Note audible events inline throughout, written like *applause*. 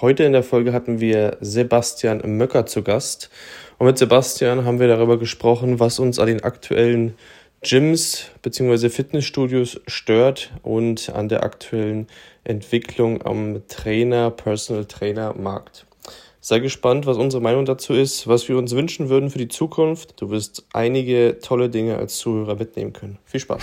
Heute in der Folge hatten wir Sebastian Möcker zu Gast. Und mit Sebastian haben wir darüber gesprochen, was uns an den aktuellen Gyms bzw. Fitnessstudios stört und an der aktuellen Entwicklung am Trainer, Personal Trainer Markt. Sei gespannt, was unsere Meinung dazu ist, was wir uns wünschen würden für die Zukunft. Du wirst einige tolle Dinge als Zuhörer mitnehmen können. Viel Spaß!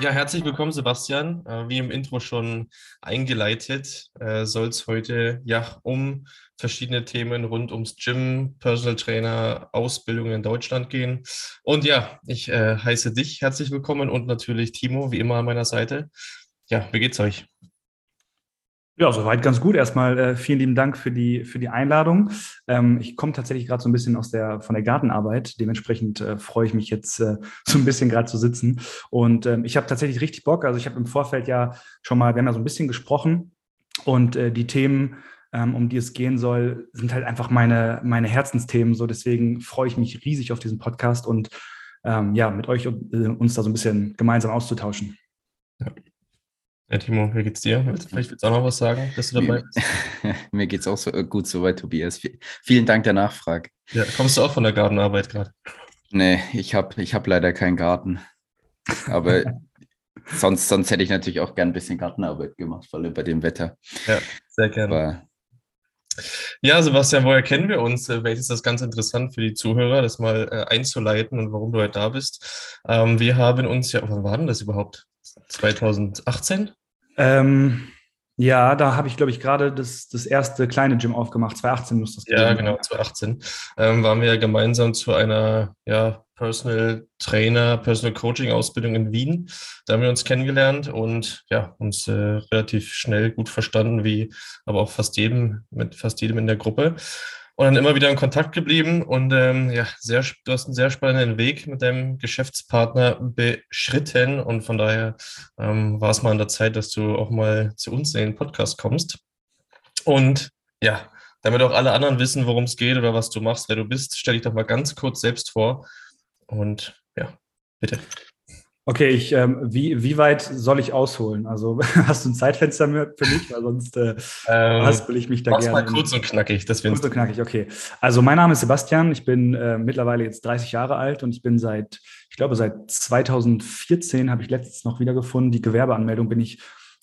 Ja, herzlich willkommen, Sebastian. Äh, wie im Intro schon eingeleitet, äh, soll es heute ja um verschiedene Themen rund ums Gym, Personal Trainer, Ausbildung in Deutschland gehen. Und ja, ich äh, heiße dich herzlich willkommen und natürlich Timo, wie immer an meiner Seite. Ja, wie geht's euch? Ja, soweit ganz gut. Erstmal äh, vielen lieben Dank für die, für die Einladung. Ähm, ich komme tatsächlich gerade so ein bisschen aus der, von der Gartenarbeit. Dementsprechend äh, freue ich mich jetzt äh, so ein bisschen gerade zu sitzen. Und ähm, ich habe tatsächlich richtig Bock. Also ich habe im Vorfeld ja schon mal, wir haben ja so ein bisschen gesprochen und äh, die Themen, ähm, um die es gehen soll, sind halt einfach meine, meine Herzensthemen. So deswegen freue ich mich riesig auf diesen Podcast und ähm, ja, mit euch äh, uns da so ein bisschen gemeinsam auszutauschen. Ja. Ja, Timo, wie geht's dir? Vielleicht willst du auch noch was sagen, dass du dabei bist. *laughs* Mir geht's auch so äh, gut soweit, Tobias. Vielen Dank der Nachfrage. Ja, kommst du auch von der Gartenarbeit gerade? Nee, ich habe ich hab leider keinen Garten. Aber *laughs* sonst, sonst hätte ich natürlich auch gern ein bisschen Gartenarbeit gemacht, vor allem bei dem Wetter. Ja, sehr gerne. Aber ja, Sebastian, woher kennen wir uns? Äh, vielleicht ist das ganz interessant für die Zuhörer, das mal äh, einzuleiten und warum du heute da bist. Ähm, wir haben uns ja, wann war denn das überhaupt? 2018? Ähm, ja, da habe ich, glaube ich, gerade das, das erste kleine Gym aufgemacht. 2018 muss das Ja, genau, 2018. Ähm, waren wir gemeinsam zu einer ja, Personal Trainer, Personal Coaching Ausbildung in Wien. Da haben wir uns kennengelernt und ja, uns äh, relativ schnell gut verstanden, wie aber auch fast jedem, mit fast jedem in der Gruppe und dann immer wieder in Kontakt geblieben und ähm, ja, sehr, du hast einen sehr spannenden Weg mit deinem Geschäftspartner beschritten und von daher ähm, war es mal an der Zeit, dass du auch mal zu uns in den Podcast kommst. Und ja, damit auch alle anderen wissen, worum es geht oder was du machst, wer du bist, stell dich doch mal ganz kurz selbst vor und ja, bitte. Okay, ich, ähm, wie, wie weit soll ich ausholen? Also *laughs* hast du ein Zeitfenster für mich? Weil sonst äh, ähm, haspel ich mich da gerne. mal kurz und knackig. Das kurz und knackig, okay. Also mein Name ist Sebastian. Ich bin äh, mittlerweile jetzt 30 Jahre alt und ich bin seit, ich glaube, seit 2014 habe ich letztens noch wiedergefunden. Die Gewerbeanmeldung bin ich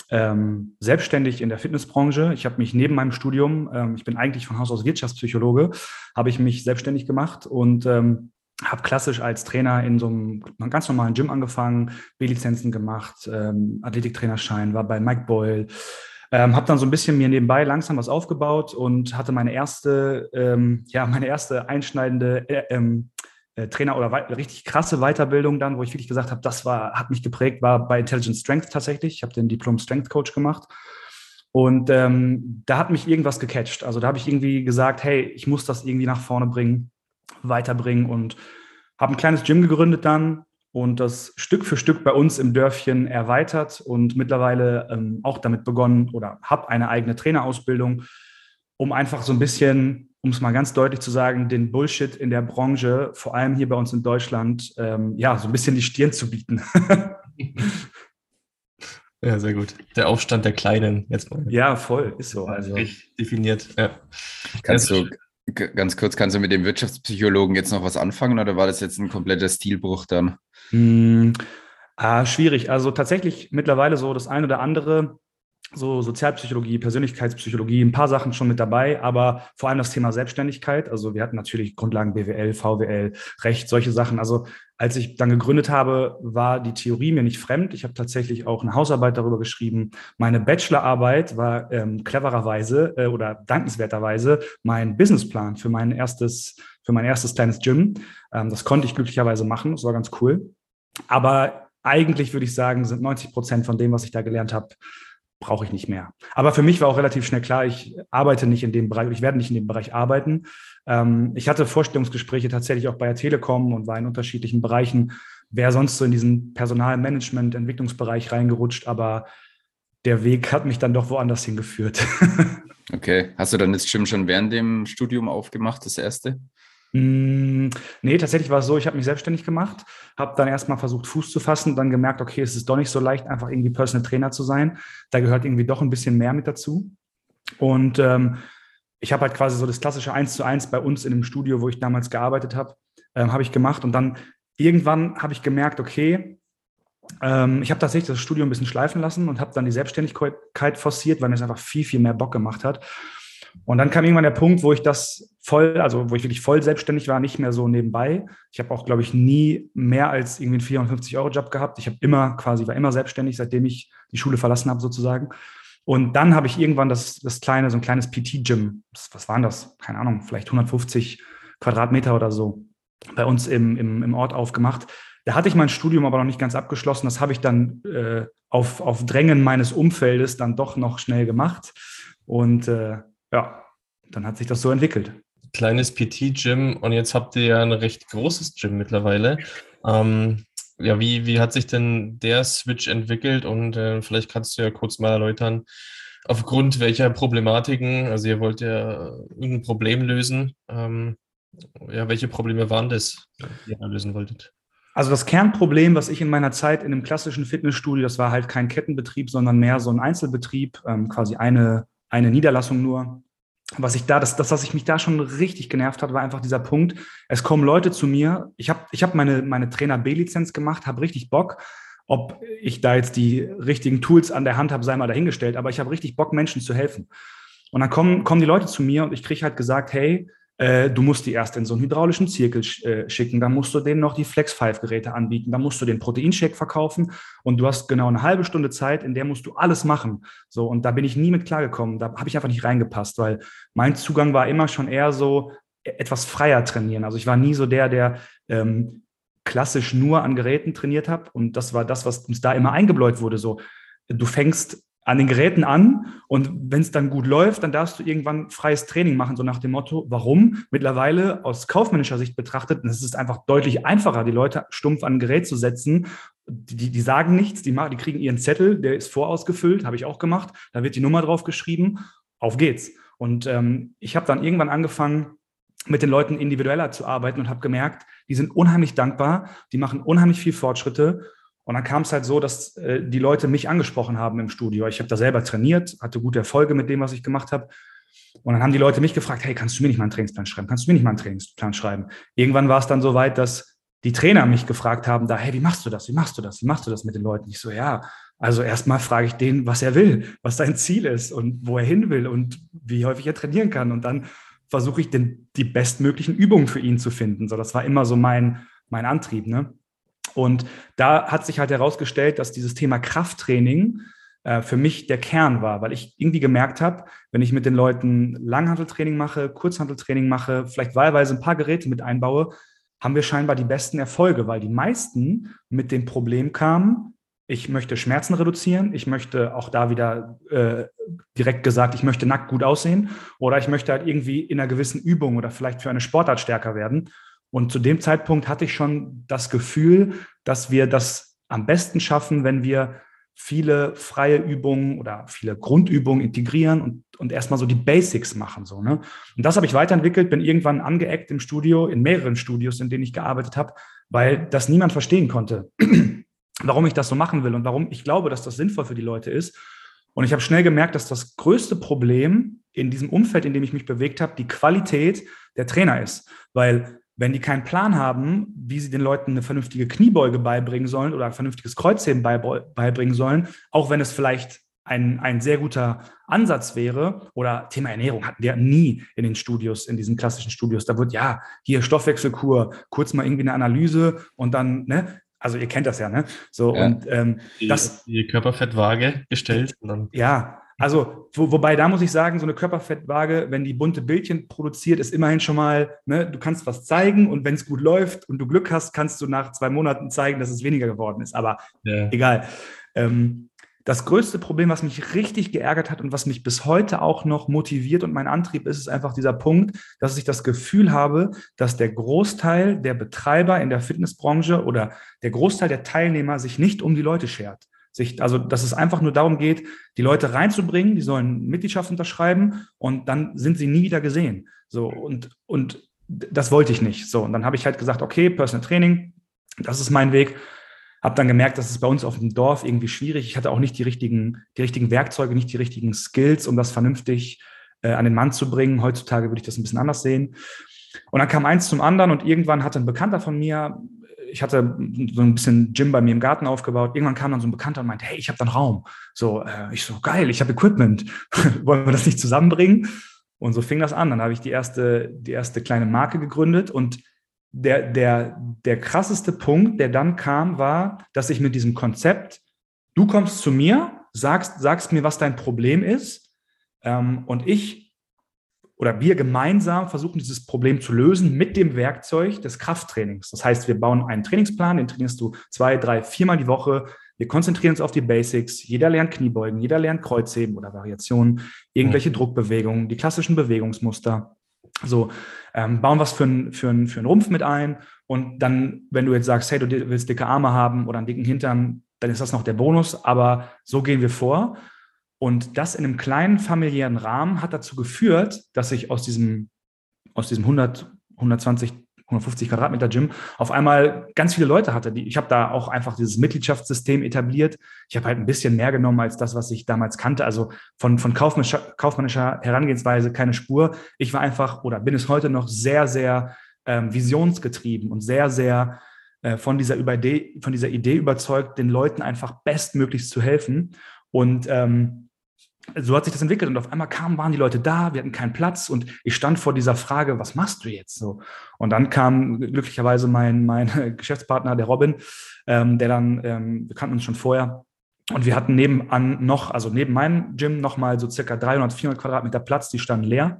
ähm, selbstständig in der Fitnessbranche. Ich habe mich neben meinem Studium, ähm, ich bin eigentlich von Haus aus Wirtschaftspsychologe, habe ich mich selbstständig gemacht und ähm, habe klassisch als Trainer in so einem ganz normalen Gym angefangen, B-Lizenzen gemacht, ähm, Athletiktrainerschein, war bei Mike Boyle, ähm, habe dann so ein bisschen mir nebenbei langsam was aufgebaut und hatte meine erste, ähm, ja, meine erste einschneidende äh, ähm, äh, Trainer oder richtig krasse Weiterbildung dann, wo ich wirklich gesagt habe, das war, hat mich geprägt, war bei Intelligent Strength tatsächlich. Ich habe den Diplom Strength Coach gemacht. Und ähm, da hat mich irgendwas gecatcht. Also da habe ich irgendwie gesagt, hey, ich muss das irgendwie nach vorne bringen weiterbringen und habe ein kleines Gym gegründet dann und das Stück für Stück bei uns im Dörfchen erweitert und mittlerweile ähm, auch damit begonnen oder habe eine eigene Trainerausbildung, um einfach so ein bisschen, um es mal ganz deutlich zu sagen, den Bullshit in der Branche, vor allem hier bei uns in Deutschland, ähm, ja, so ein bisschen die Stirn zu bieten. *laughs* Ja, sehr gut. Der Aufstand der Kleinen jetzt mal. Ja, voll, ist so. Also. definiert, ja. Kannst du, Ganz kurz, kannst du mit dem Wirtschaftspsychologen jetzt noch was anfangen oder war das jetzt ein kompletter Stilbruch dann? Hm, ah, schwierig. Also tatsächlich mittlerweile so das eine oder andere, so Sozialpsychologie, Persönlichkeitspsychologie, ein paar Sachen schon mit dabei, aber vor allem das Thema Selbstständigkeit. Also wir hatten natürlich Grundlagen BWL, VWL, Recht, solche Sachen. Also als ich dann gegründet habe, war die Theorie mir nicht fremd. Ich habe tatsächlich auch eine Hausarbeit darüber geschrieben. Meine Bachelorarbeit war ähm, clevererweise äh, oder dankenswerterweise mein Businessplan für mein erstes, für mein erstes kleines Gym. Ähm, das konnte ich glücklicherweise machen. Das war ganz cool. Aber eigentlich würde ich sagen, sind 90 Prozent von dem, was ich da gelernt habe, brauche ich nicht mehr. Aber für mich war auch relativ schnell klar, ich arbeite nicht in dem Bereich, ich werde nicht in dem Bereich arbeiten. Ähm, ich hatte Vorstellungsgespräche tatsächlich auch bei der Telekom und war in unterschiedlichen Bereichen, wäre sonst so in diesen Personalmanagement, Entwicklungsbereich reingerutscht, aber der Weg hat mich dann doch woanders hingeführt. *laughs* okay. Hast du dann das Gym schon während dem Studium aufgemacht, das erste? Mm, nee, tatsächlich war es so, ich habe mich selbstständig gemacht, habe dann erstmal versucht, Fuß zu fassen, dann gemerkt, okay, es ist doch nicht so leicht, einfach irgendwie Personal Trainer zu sein. Da gehört irgendwie doch ein bisschen mehr mit dazu. Und ähm, ich habe halt quasi so das klassische Eins zu eins bei uns in dem Studio, wo ich damals gearbeitet habe, ähm, habe ich gemacht. Und dann irgendwann habe ich gemerkt, okay, ähm, ich habe tatsächlich das Studio ein bisschen schleifen lassen und habe dann die Selbstständigkeit forciert, weil mir es einfach viel, viel mehr Bock gemacht hat. Und dann kam irgendwann der Punkt, wo ich das voll, also wo ich wirklich voll selbstständig war, nicht mehr so nebenbei. Ich habe auch, glaube ich, nie mehr als irgendwie einen 450-Euro-Job gehabt. Ich habe immer quasi, war immer selbstständig, seitdem ich die Schule verlassen habe, sozusagen. Und dann habe ich irgendwann das, das kleine, so ein kleines PT-Gym, was waren das? Keine Ahnung, vielleicht 150 Quadratmeter oder so, bei uns im, im, im Ort aufgemacht. Da hatte ich mein Studium aber noch nicht ganz abgeschlossen. Das habe ich dann äh, auf, auf Drängen meines Umfeldes dann doch noch schnell gemacht. Und äh, ja, dann hat sich das so entwickelt. Kleines PT-Gym und jetzt habt ihr ja ein recht großes Gym mittlerweile. Ähm, ja, wie, wie hat sich denn der Switch entwickelt? Und äh, vielleicht kannst du ja kurz mal erläutern, aufgrund welcher Problematiken, also ihr wollt ja irgendein Problem lösen. Ähm, ja, welche Probleme waren das, die ihr lösen wolltet? Also das Kernproblem, was ich in meiner Zeit in einem klassischen Fitnessstudio, das war halt kein Kettenbetrieb, sondern mehr so ein Einzelbetrieb, ähm, quasi eine, eine Niederlassung nur, was ich da, das, das, was ich mich da schon richtig genervt hat, war einfach dieser Punkt. Es kommen Leute zu mir. Ich habe ich hab meine, meine Trainer B-Lizenz gemacht, habe richtig Bock. Ob ich da jetzt die richtigen Tools an der Hand habe, sei mal dahingestellt, aber ich habe richtig Bock, Menschen zu helfen. Und dann kommen, kommen die Leute zu mir und ich kriege halt gesagt, hey, du musst die erst in so einen hydraulischen Zirkel äh, schicken, dann musst du denen noch die Flex-5-Geräte anbieten, dann musst du den Proteinshake verkaufen und du hast genau eine halbe Stunde Zeit, in der musst du alles machen. So, und da bin ich nie mit klargekommen, da habe ich einfach nicht reingepasst, weil mein Zugang war immer schon eher so e-, etwas freier trainieren. Also ich war nie so der, der ähm, klassisch nur an Geräten trainiert habe und das war das, was uns da immer eingebläut wurde, so du fängst an den Geräten an und wenn es dann gut läuft, dann darfst du irgendwann freies Training machen, so nach dem Motto, warum? Mittlerweile aus kaufmännischer Sicht betrachtet, es ist einfach deutlich einfacher, die Leute stumpf an ein Gerät zu setzen. Die, die sagen nichts, die, die kriegen ihren Zettel, der ist vorausgefüllt, habe ich auch gemacht, da wird die Nummer drauf geschrieben, auf geht's. Und ähm, ich habe dann irgendwann angefangen, mit den Leuten individueller zu arbeiten und habe gemerkt, die sind unheimlich dankbar, die machen unheimlich viel Fortschritte und dann kam es halt so, dass äh, die Leute mich angesprochen haben im Studio. Ich habe da selber trainiert, hatte gute Erfolge mit dem, was ich gemacht habe. Und dann haben die Leute mich gefragt, hey, kannst du mir nicht mal einen Trainingsplan schreiben? Kannst du mir nicht mal einen Trainingsplan schreiben? Irgendwann war es dann so weit, dass die Trainer mich gefragt haben, da, hey, wie machst du das? Wie machst du das? Wie machst du das mit den Leuten? Ich so, ja, also erstmal frage ich den, was er will, was sein Ziel ist und wo er hin will und wie häufig er trainieren kann. Und dann versuche ich den, die bestmöglichen Übungen für ihn zu finden. So, das war immer so mein, mein Antrieb, ne? Und da hat sich halt herausgestellt, dass dieses Thema Krafttraining äh, für mich der Kern war, weil ich irgendwie gemerkt habe, wenn ich mit den Leuten Langhanteltraining mache, Kurzhanteltraining mache, vielleicht wahlweise ein paar Geräte mit einbaue, haben wir scheinbar die besten Erfolge, weil die meisten mit dem Problem kamen, ich möchte Schmerzen reduzieren, ich möchte auch da wieder äh, direkt gesagt, ich möchte nackt gut aussehen oder ich möchte halt irgendwie in einer gewissen Übung oder vielleicht für eine Sportart stärker werden. Und zu dem Zeitpunkt hatte ich schon das Gefühl, dass wir das am besten schaffen, wenn wir viele freie Übungen oder viele Grundübungen integrieren und, und erstmal so die Basics machen. So, ne? Und das habe ich weiterentwickelt, bin irgendwann angeeckt im Studio, in mehreren Studios, in denen ich gearbeitet habe, weil das niemand verstehen konnte, *clears throat* warum ich das so machen will und warum ich glaube, dass das sinnvoll für die Leute ist. Und ich habe schnell gemerkt, dass das größte Problem in diesem Umfeld, in dem ich mich bewegt habe, die Qualität der Trainer ist. Weil wenn die keinen Plan haben, wie sie den Leuten eine vernünftige Kniebeuge beibringen sollen oder ein vernünftiges Kreuzheben beibringen sollen, auch wenn es vielleicht ein, ein sehr guter Ansatz wäre, oder Thema Ernährung hatten wir nie in den Studios, in diesen klassischen Studios. Da wird ja hier Stoffwechselkur, kurz mal irgendwie eine Analyse und dann, ne, also ihr kennt das ja, ne? So ja. und ähm, die, das die Körperfettwaage gestellt. Und dann ja, also, wo, wobei da muss ich sagen, so eine Körperfettwaage, wenn die bunte Bildchen produziert, ist immerhin schon mal, ne, du kannst was zeigen und wenn es gut läuft und du Glück hast, kannst du nach zwei Monaten zeigen, dass es weniger geworden ist. Aber ja. egal. Ähm, das größte Problem, was mich richtig geärgert hat und was mich bis heute auch noch motiviert und mein Antrieb ist, ist einfach dieser Punkt, dass ich das Gefühl habe, dass der Großteil der Betreiber in der Fitnessbranche oder der Großteil der Teilnehmer sich nicht um die Leute schert. Sich, also, dass es einfach nur darum geht, die Leute reinzubringen, die sollen Mitgliedschaft unterschreiben und dann sind sie nie wieder gesehen. So, und, und das wollte ich nicht. So, und dann habe ich halt gesagt, okay, Personal Training, das ist mein Weg. Habe dann gemerkt, dass es bei uns auf dem Dorf irgendwie schwierig. Ich hatte auch nicht die richtigen, die richtigen Werkzeuge, nicht die richtigen Skills, um das vernünftig äh, an den Mann zu bringen. Heutzutage würde ich das ein bisschen anders sehen. Und dann kam eins zum anderen und irgendwann hatte ein Bekannter von mir, ich hatte so ein bisschen Gym bei mir im Garten aufgebaut. Irgendwann kam dann so ein Bekannter und meinte, hey, ich habe dann Raum. So, äh, ich so, geil, ich habe Equipment. *laughs* Wollen wir das nicht zusammenbringen? Und so fing das an. Dann habe ich die erste, die erste kleine Marke gegründet und der, der, der krasseste Punkt, der dann kam, war, dass ich mit diesem Konzept, du kommst zu mir, sagst, sagst mir, was dein Problem ist, ähm, und ich oder wir gemeinsam versuchen, dieses Problem zu lösen mit dem Werkzeug des Krafttrainings. Das heißt, wir bauen einen Trainingsplan, den trainierst du zwei, drei, viermal die Woche. Wir konzentrieren uns auf die Basics. Jeder lernt Kniebeugen, jeder lernt Kreuzheben oder Variationen, irgendwelche mhm. Druckbewegungen, die klassischen Bewegungsmuster. So, ähm, bauen was für einen für für einen Rumpf mit ein und dann, wenn du jetzt sagst, hey, du willst dicke Arme haben oder einen dicken Hintern, dann ist das noch der Bonus, aber so gehen wir vor. Und das in einem kleinen familiären Rahmen hat dazu geführt, dass ich aus diesem, aus diesem 100, 120 150 Quadratmeter Gym, auf einmal ganz viele Leute hatte. Ich habe da auch einfach dieses Mitgliedschaftssystem etabliert. Ich habe halt ein bisschen mehr genommen als das, was ich damals kannte. Also von, von kaufmännischer, Herangehensweise keine Spur. Ich war einfach oder bin es heute noch sehr, sehr ähm, visionsgetrieben und sehr, sehr äh, von, dieser Idee, von dieser Idee überzeugt, den Leuten einfach bestmöglichst zu helfen. Und ähm, so hat sich das entwickelt und auf einmal kamen, waren die Leute da, wir hatten keinen Platz und ich stand vor dieser Frage, was machst du jetzt so? Und dann kam glücklicherweise mein, mein *laughs* Geschäftspartner, der Robin, ähm, der dann, ähm, wir kannten uns schon vorher und wir hatten nebenan noch, also neben meinem Gym nochmal so circa 300, 400 Quadratmeter Platz, die standen leer.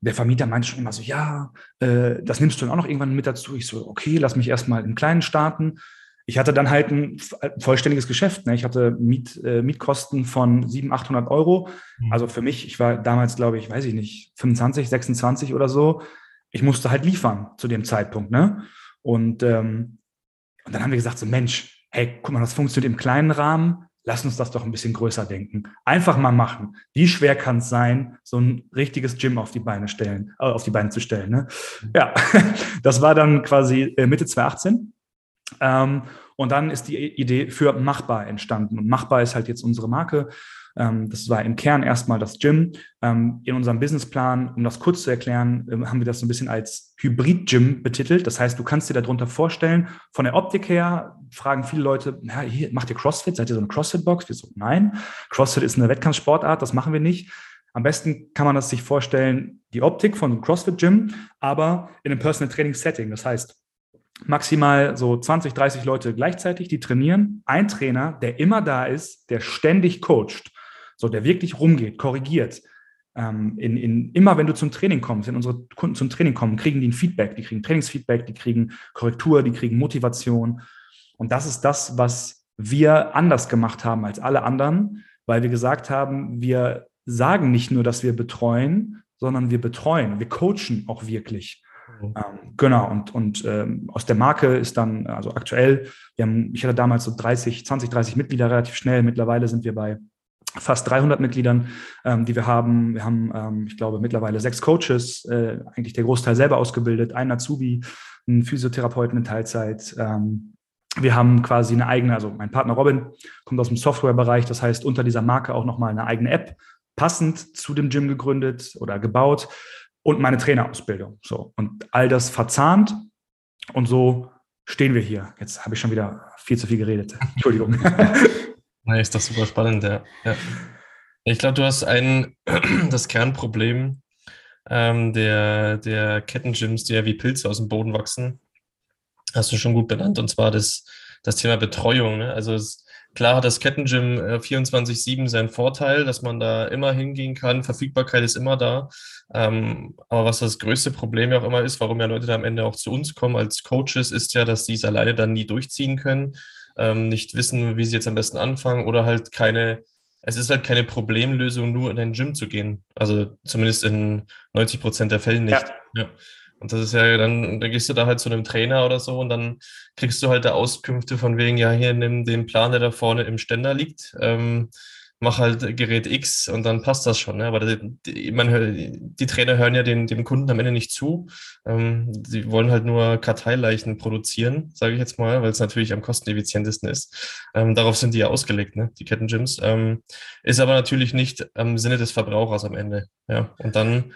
Der Vermieter meinte schon immer so, ja, äh, das nimmst du dann auch noch irgendwann mit dazu. Ich so, okay, lass mich erstmal im Kleinen starten ich hatte dann halt ein vollständiges Geschäft. Ne? Ich hatte Miet, äh, Mietkosten von 700, 800 Euro. Mhm. Also für mich, ich war damals, glaube ich, weiß ich nicht, 25, 26 oder so. Ich musste halt liefern zu dem Zeitpunkt. Ne? Und, ähm, und dann haben wir gesagt, so Mensch, hey, guck mal, das funktioniert im kleinen Rahmen. Lass uns das doch ein bisschen größer denken. Einfach mal machen. Wie schwer kann es sein, so ein richtiges Gym auf die Beine stellen, äh, auf die Beine zu stellen? Ne? Mhm. Ja, *laughs* das war dann quasi äh, Mitte 2018. Ähm, und dann ist die Idee für Machbar entstanden. Und Machbar ist halt jetzt unsere Marke. Ähm, das war im Kern erstmal das Gym. Ähm, in unserem Businessplan, um das kurz zu erklären, haben wir das so ein bisschen als Hybrid-Gym betitelt. Das heißt, du kannst dir darunter vorstellen, von der Optik her fragen viele Leute, ja, hier, macht ihr CrossFit? Seid ihr so eine CrossFit-Box? Wir so, nein. CrossFit ist eine Wettkampfsportart, das machen wir nicht. Am besten kann man das sich vorstellen, die Optik von einem CrossFit-Gym, aber in einem Personal Training Setting. Das heißt, maximal so 20, 30 Leute gleichzeitig, die trainieren. Ein Trainer, der immer da ist, der ständig coacht, so der wirklich rumgeht, korrigiert. Ähm, in, in, immer wenn du zum Training kommst, wenn unsere Kunden zum Training kommen, kriegen die ein Feedback, die kriegen Trainingsfeedback, die kriegen Korrektur, die kriegen Motivation. Und das ist das, was wir anders gemacht haben als alle anderen, weil wir gesagt haben, wir sagen nicht nur, dass wir betreuen, sondern wir betreuen, wir coachen auch wirklich. Mhm. Ähm, genau, und, und ähm, aus der Marke ist dann, also aktuell, wir haben, ich hatte damals so 30, 20, 30 Mitglieder relativ schnell. Mittlerweile sind wir bei fast 300 Mitgliedern, ähm, die wir haben. Wir haben, ähm, ich glaube, mittlerweile sechs Coaches, äh, eigentlich der Großteil selber ausgebildet, ein Azubi, einen Physiotherapeuten in Teilzeit. Ähm, wir haben quasi eine eigene, also mein Partner Robin kommt aus dem Softwarebereich, das heißt unter dieser Marke auch nochmal eine eigene App passend zu dem Gym gegründet oder gebaut, und meine Trainerausbildung. So. Und all das verzahnt und so stehen wir hier. Jetzt habe ich schon wieder viel zu viel geredet. *laughs* Entschuldigung. *laughs* Nee, ist das super spannend, ja. ja. Ich glaube, du hast ein, *clears throat* das Kernproblem ähm, der, der Kettengyms, die ja wie Pilze aus dem Boden wachsen, hast du schon gut benannt, und zwar das, das Thema Betreuung. Ne? Also es, Klar hat das Kettengym 24-7 äh, seinen Vorteil, dass man da immer hingehen kann. Verfügbarkeit ist immer da. Ähm, aber was das größte Problem ja auch immer ist, warum ja Leute da am Ende auch zu uns kommen als Coaches, ist ja, dass sie es alleine dann nie durchziehen können. ähm, nicht wissen, wie sie jetzt am besten anfangen oder halt keine, es ist halt keine Problemlösung, nur in ein Gym zu gehen. Also zumindest in 90 Prozent der Fälle nicht. Ja. ja. Und das ist ja dann, da gehst du da halt zu einem Trainer oder so und dann kriegst du halt da Auskünfte von wegen, ja, hier nimm den Plan, der da vorne im Ständer liegt. Ähm, mach halt Gerät X und dann passt das schon. Ne? Aber die, die, man, die Trainer hören ja den, dem Kunden am Ende nicht zu. Ähm, sie wollen halt nur Karteileichen produzieren, sage ich jetzt mal, weil es natürlich am kosteneffizientesten ist. Ähm, darauf sind die ja ausgelegt, ne? die Kettengyms. Ähm, ist aber natürlich nicht im Sinne des Verbrauchers am Ende. Ja? Und dann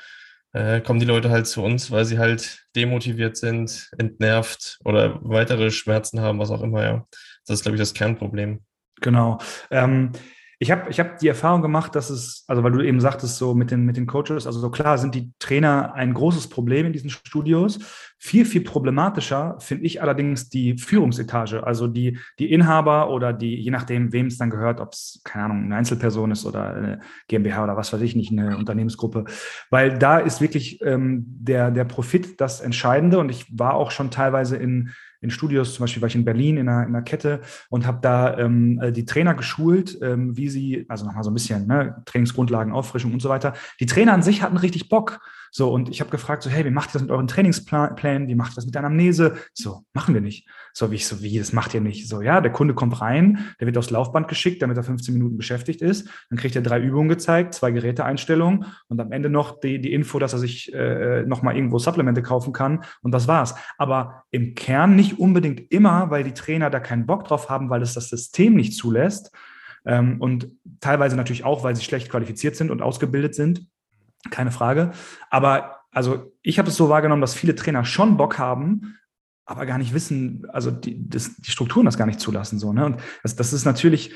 äh, kommen die Leute halt zu uns, weil sie halt demotiviert sind, entnervt oder weitere Schmerzen haben, was auch immer, ja. Das ist, glaube ich, das Kernproblem. Genau. Ähm, ich habe ich hab die Erfahrung gemacht, dass es, also weil du eben sagtest, so mit den, mit den Coaches, also so klar sind die Trainer ein großes Problem in diesen Studios. Viel, viel problematischer finde ich allerdings die Führungsetage, also die, die Inhaber oder die, je nachdem, wem es dann gehört, ob es, keine Ahnung, eine Einzelperson ist oder eine GmbH oder was weiß ich nicht, eine Unternehmensgruppe. Weil da ist wirklich ähm, der, der Profit das Entscheidende und ich war auch schon teilweise in in Studios, zum Beispiel war ich in Berlin in einer, in einer Kette und habe da ähm, äh, die Trainer geschult, ähm, wie sie, also nochmal so ein bisschen, ne, Trainingsgrundlagen, Auffrischung und so weiter. Die Trainer an sich hatten richtig Bock. So, und ich habe gefragt, so, hey, wie macht ihr das mit euren Trainingsplänen? Wie macht ihr das mit der Anamnese? So, machen wir nicht. So, wie ich so, wie, das macht ihr nicht. So, ja, der Kunde kommt rein, der wird aufs Laufband geschickt, damit er 15 Minuten beschäftigt ist. Dann kriegt er drei Übungen gezeigt, zwei Geräteeinstellungen und am Ende noch die, die Info, dass er sich äh, nochmal irgendwo Supplemente kaufen kann und das war's. Aber im Kern nicht unbedingt immer, weil die Trainer da keinen Bock drauf haben, weil es das System nicht zulässt. Ähm, und teilweise natürlich auch, weil sie schlecht qualifiziert sind und ausgebildet sind keine Frage. Aber also ich habe es so wahrgenommen, dass viele Trainer schon Bock haben, aber gar nicht wissen, also die, das, die Strukturen das gar nicht zulassen. So, ne? Und das, das ist natürlich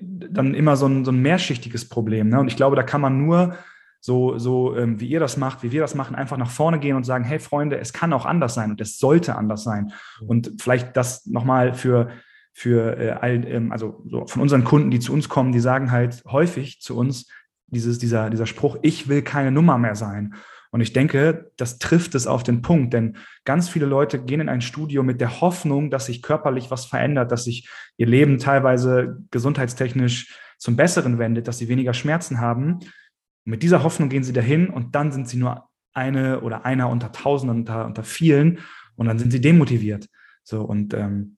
dann immer so ein, so ein mehrschichtiges Problem. Ne? Und ich glaube, da kann man nur so, so ähm, wie ihr das macht, wie wir das machen, einfach nach vorne gehen und sagen, hey Freunde, es kann auch anders sein und es sollte anders sein. Und vielleicht das nochmal für, für äh, all, ähm, also so von unseren Kunden, die zu uns kommen, die sagen halt häufig zu uns, dieses, dieser, dieser Spruch, ich will keine Nummer mehr sein. Und ich denke, das trifft es auf den Punkt, denn ganz viele Leute gehen in ein Studio mit der Hoffnung, dass sich körperlich was verändert, dass sich ihr Leben teilweise gesundheitstechnisch zum Besseren wendet, dass sie weniger Schmerzen haben. Mit dieser Hoffnung gehen sie dahin und dann sind sie nur eine oder einer unter Tausenden, unter, unter vielen und dann sind sie demotiviert. So und ähm,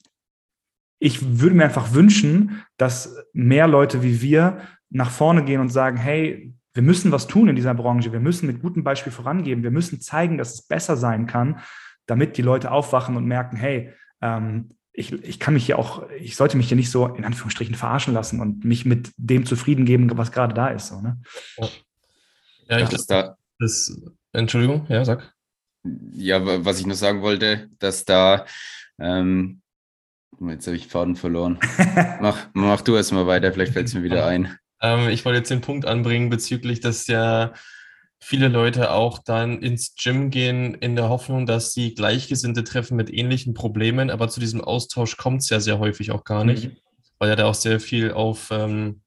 ich würde mir einfach wünschen, dass mehr Leute wie wir nach vorne gehen und sagen, hey, wir müssen was tun in dieser Branche, wir müssen mit gutem Beispiel vorangehen, wir müssen zeigen, dass es besser sein kann, damit die Leute aufwachen und merken, hey, ähm, ich, ich kann mich hier auch, ich sollte mich hier nicht so in Anführungsstrichen verarschen lassen und mich mit dem zufrieden geben, was gerade da ist. So, ne? Ja, ich das da. Das, Entschuldigung, ja, sag. Ja, was ich nur sagen wollte, dass da ähm, Jetzt habe ich Faden verloren. *laughs* mach, mach du erst mal weiter, vielleicht fällt es mir wieder ein. Ähm, ich wollte jetzt den Punkt anbringen bezüglich, dass ja viele Leute auch dann ins Gym gehen in der Hoffnung, dass sie Gleichgesinnte treffen mit ähnlichen Problemen, aber zu diesem Austausch kommt es ja sehr häufig auch gar nicht, mhm. weil ja da auch sehr viel auf ähm,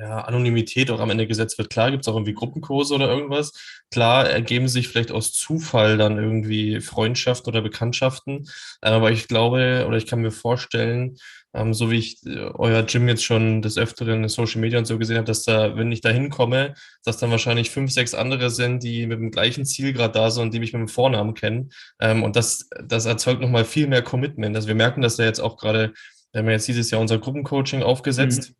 ja, Anonymität auch am Ende gesetzt wird. Klar gibt es auch irgendwie Gruppenkurse oder irgendwas. Klar ergeben sich vielleicht aus Zufall dann irgendwie Freundschaften oder Bekanntschaften. Aber ich glaube oder ich kann mir vorstellen, ähm, so wie ich äh, euer Gym jetzt schon des Öfteren in Social Media und so gesehen habe, dass da, wenn ich da hinkomme, dass dann wahrscheinlich fünf, sechs andere sind, die mit dem gleichen Ziel gerade da sind und die mich mit dem Vornamen kennen. Ähm, und das, das erzeugt nochmal viel mehr Commitment. Also wir merken das ja jetzt auch gerade, wir haben jetzt dieses Jahr unser Gruppencoaching aufgesetzt. Mhm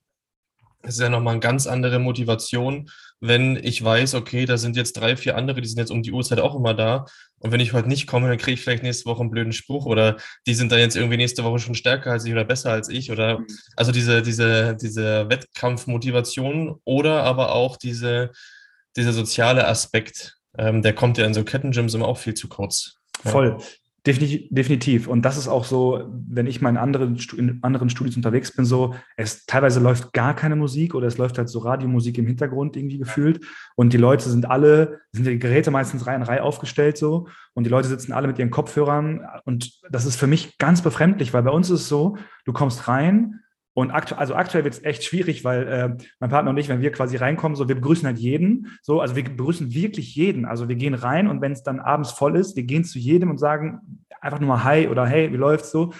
es ist ja nochmal eine ganz andere Motivation, wenn ich weiß, okay, da sind jetzt drei, vier andere, die sind jetzt um die Uhrzeit auch immer da. Und wenn ich heute nicht komme, dann kriege ich vielleicht nächste Woche einen blöden Spruch oder die sind dann jetzt irgendwie nächste Woche schon stärker als ich oder besser als ich oder mhm. also diese, diese, diese Wettkampfmotivation oder aber auch diese, dieser soziale Aspekt, ähm, der kommt ja in so Kettengyms immer auch viel zu kurz. Voll. Definitiv. Und das ist auch so, wenn ich mal in anderen, in anderen Studios unterwegs bin, so, es teilweise läuft gar keine Musik oder es läuft halt so Radiomusik im Hintergrund irgendwie gefühlt. Und die Leute sind alle, sind die Geräte meistens Reihe in Reihe aufgestellt so. Und die Leute sitzen alle mit ihren Kopfhörern. Und das ist für mich ganz befremdlich, weil bei uns ist es so, du kommst rein, und aktu also aktuell wird es echt schwierig, weil äh, mein Partner und ich, wenn wir quasi reinkommen, so wir begrüßen halt jeden. So, also wir begrüßen wirklich jeden. Also wir gehen rein und wenn es dann abends voll ist, wir gehen zu jedem und sagen einfach nur mal Hi oder Hey, wie läuft's so?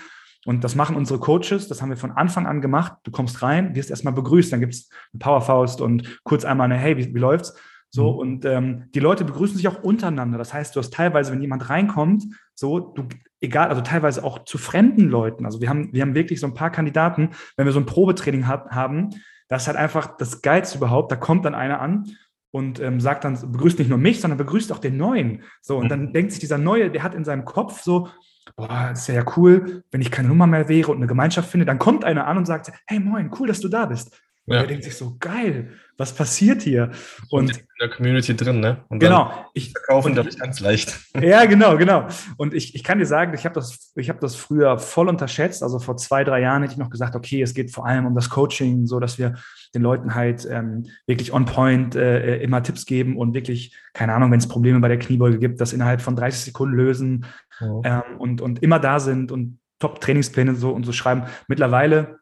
Und das machen unsere Coaches, das haben wir von Anfang an gemacht. Du kommst rein, wirst erstmal begrüßt, dann gibt es eine Powerfaust und kurz einmal eine Hey, wie, wie läuft's? So, mhm. und ähm, die Leute begrüßen sich auch untereinander. Das heißt, du hast teilweise, wenn jemand reinkommt, so, du, egal, also teilweise auch zu fremden Leuten. Also wir haben, wir haben wirklich so ein paar Kandidaten, wenn wir so ein Probetraining hat, haben, das ist halt einfach das Geilste überhaupt. Da kommt dann einer an und ähm, sagt dann, begrüßt nicht nur mich, sondern begrüßt auch den Neuen. So, und dann mhm. denkt sich dieser Neue, der hat in seinem Kopf so, boah, das wäre ja cool, wenn ich keine Nummer mehr wäre und eine Gemeinschaft finde, dann kommt einer an und sagt, hey moin, cool, dass du da bist. Und ja. er denkt sich so, geil, was passiert hier? Und, und in der Community drin, ne? Und genau. Ich verkaufen, ich, ganz leicht. *laughs* Ja, genau, genau. Und ich, ich kann dir sagen, ich habe das, ich habe das früher voll unterschätzt. Also vor zwei, drei Jahren hätte ich noch gesagt, okay, es geht vor allem um das Coaching, so dass wir den Leuten halt ähm, wirklich on point äh, immer Tipps geben und wirklich, keine Ahnung, wenn es Probleme bei der Kniebeuge gibt, das innerhalb von 30 Sekunden lösen oh. ähm, und, und immer da sind und Top-Trainingspläne so und so schreiben. Mittlerweile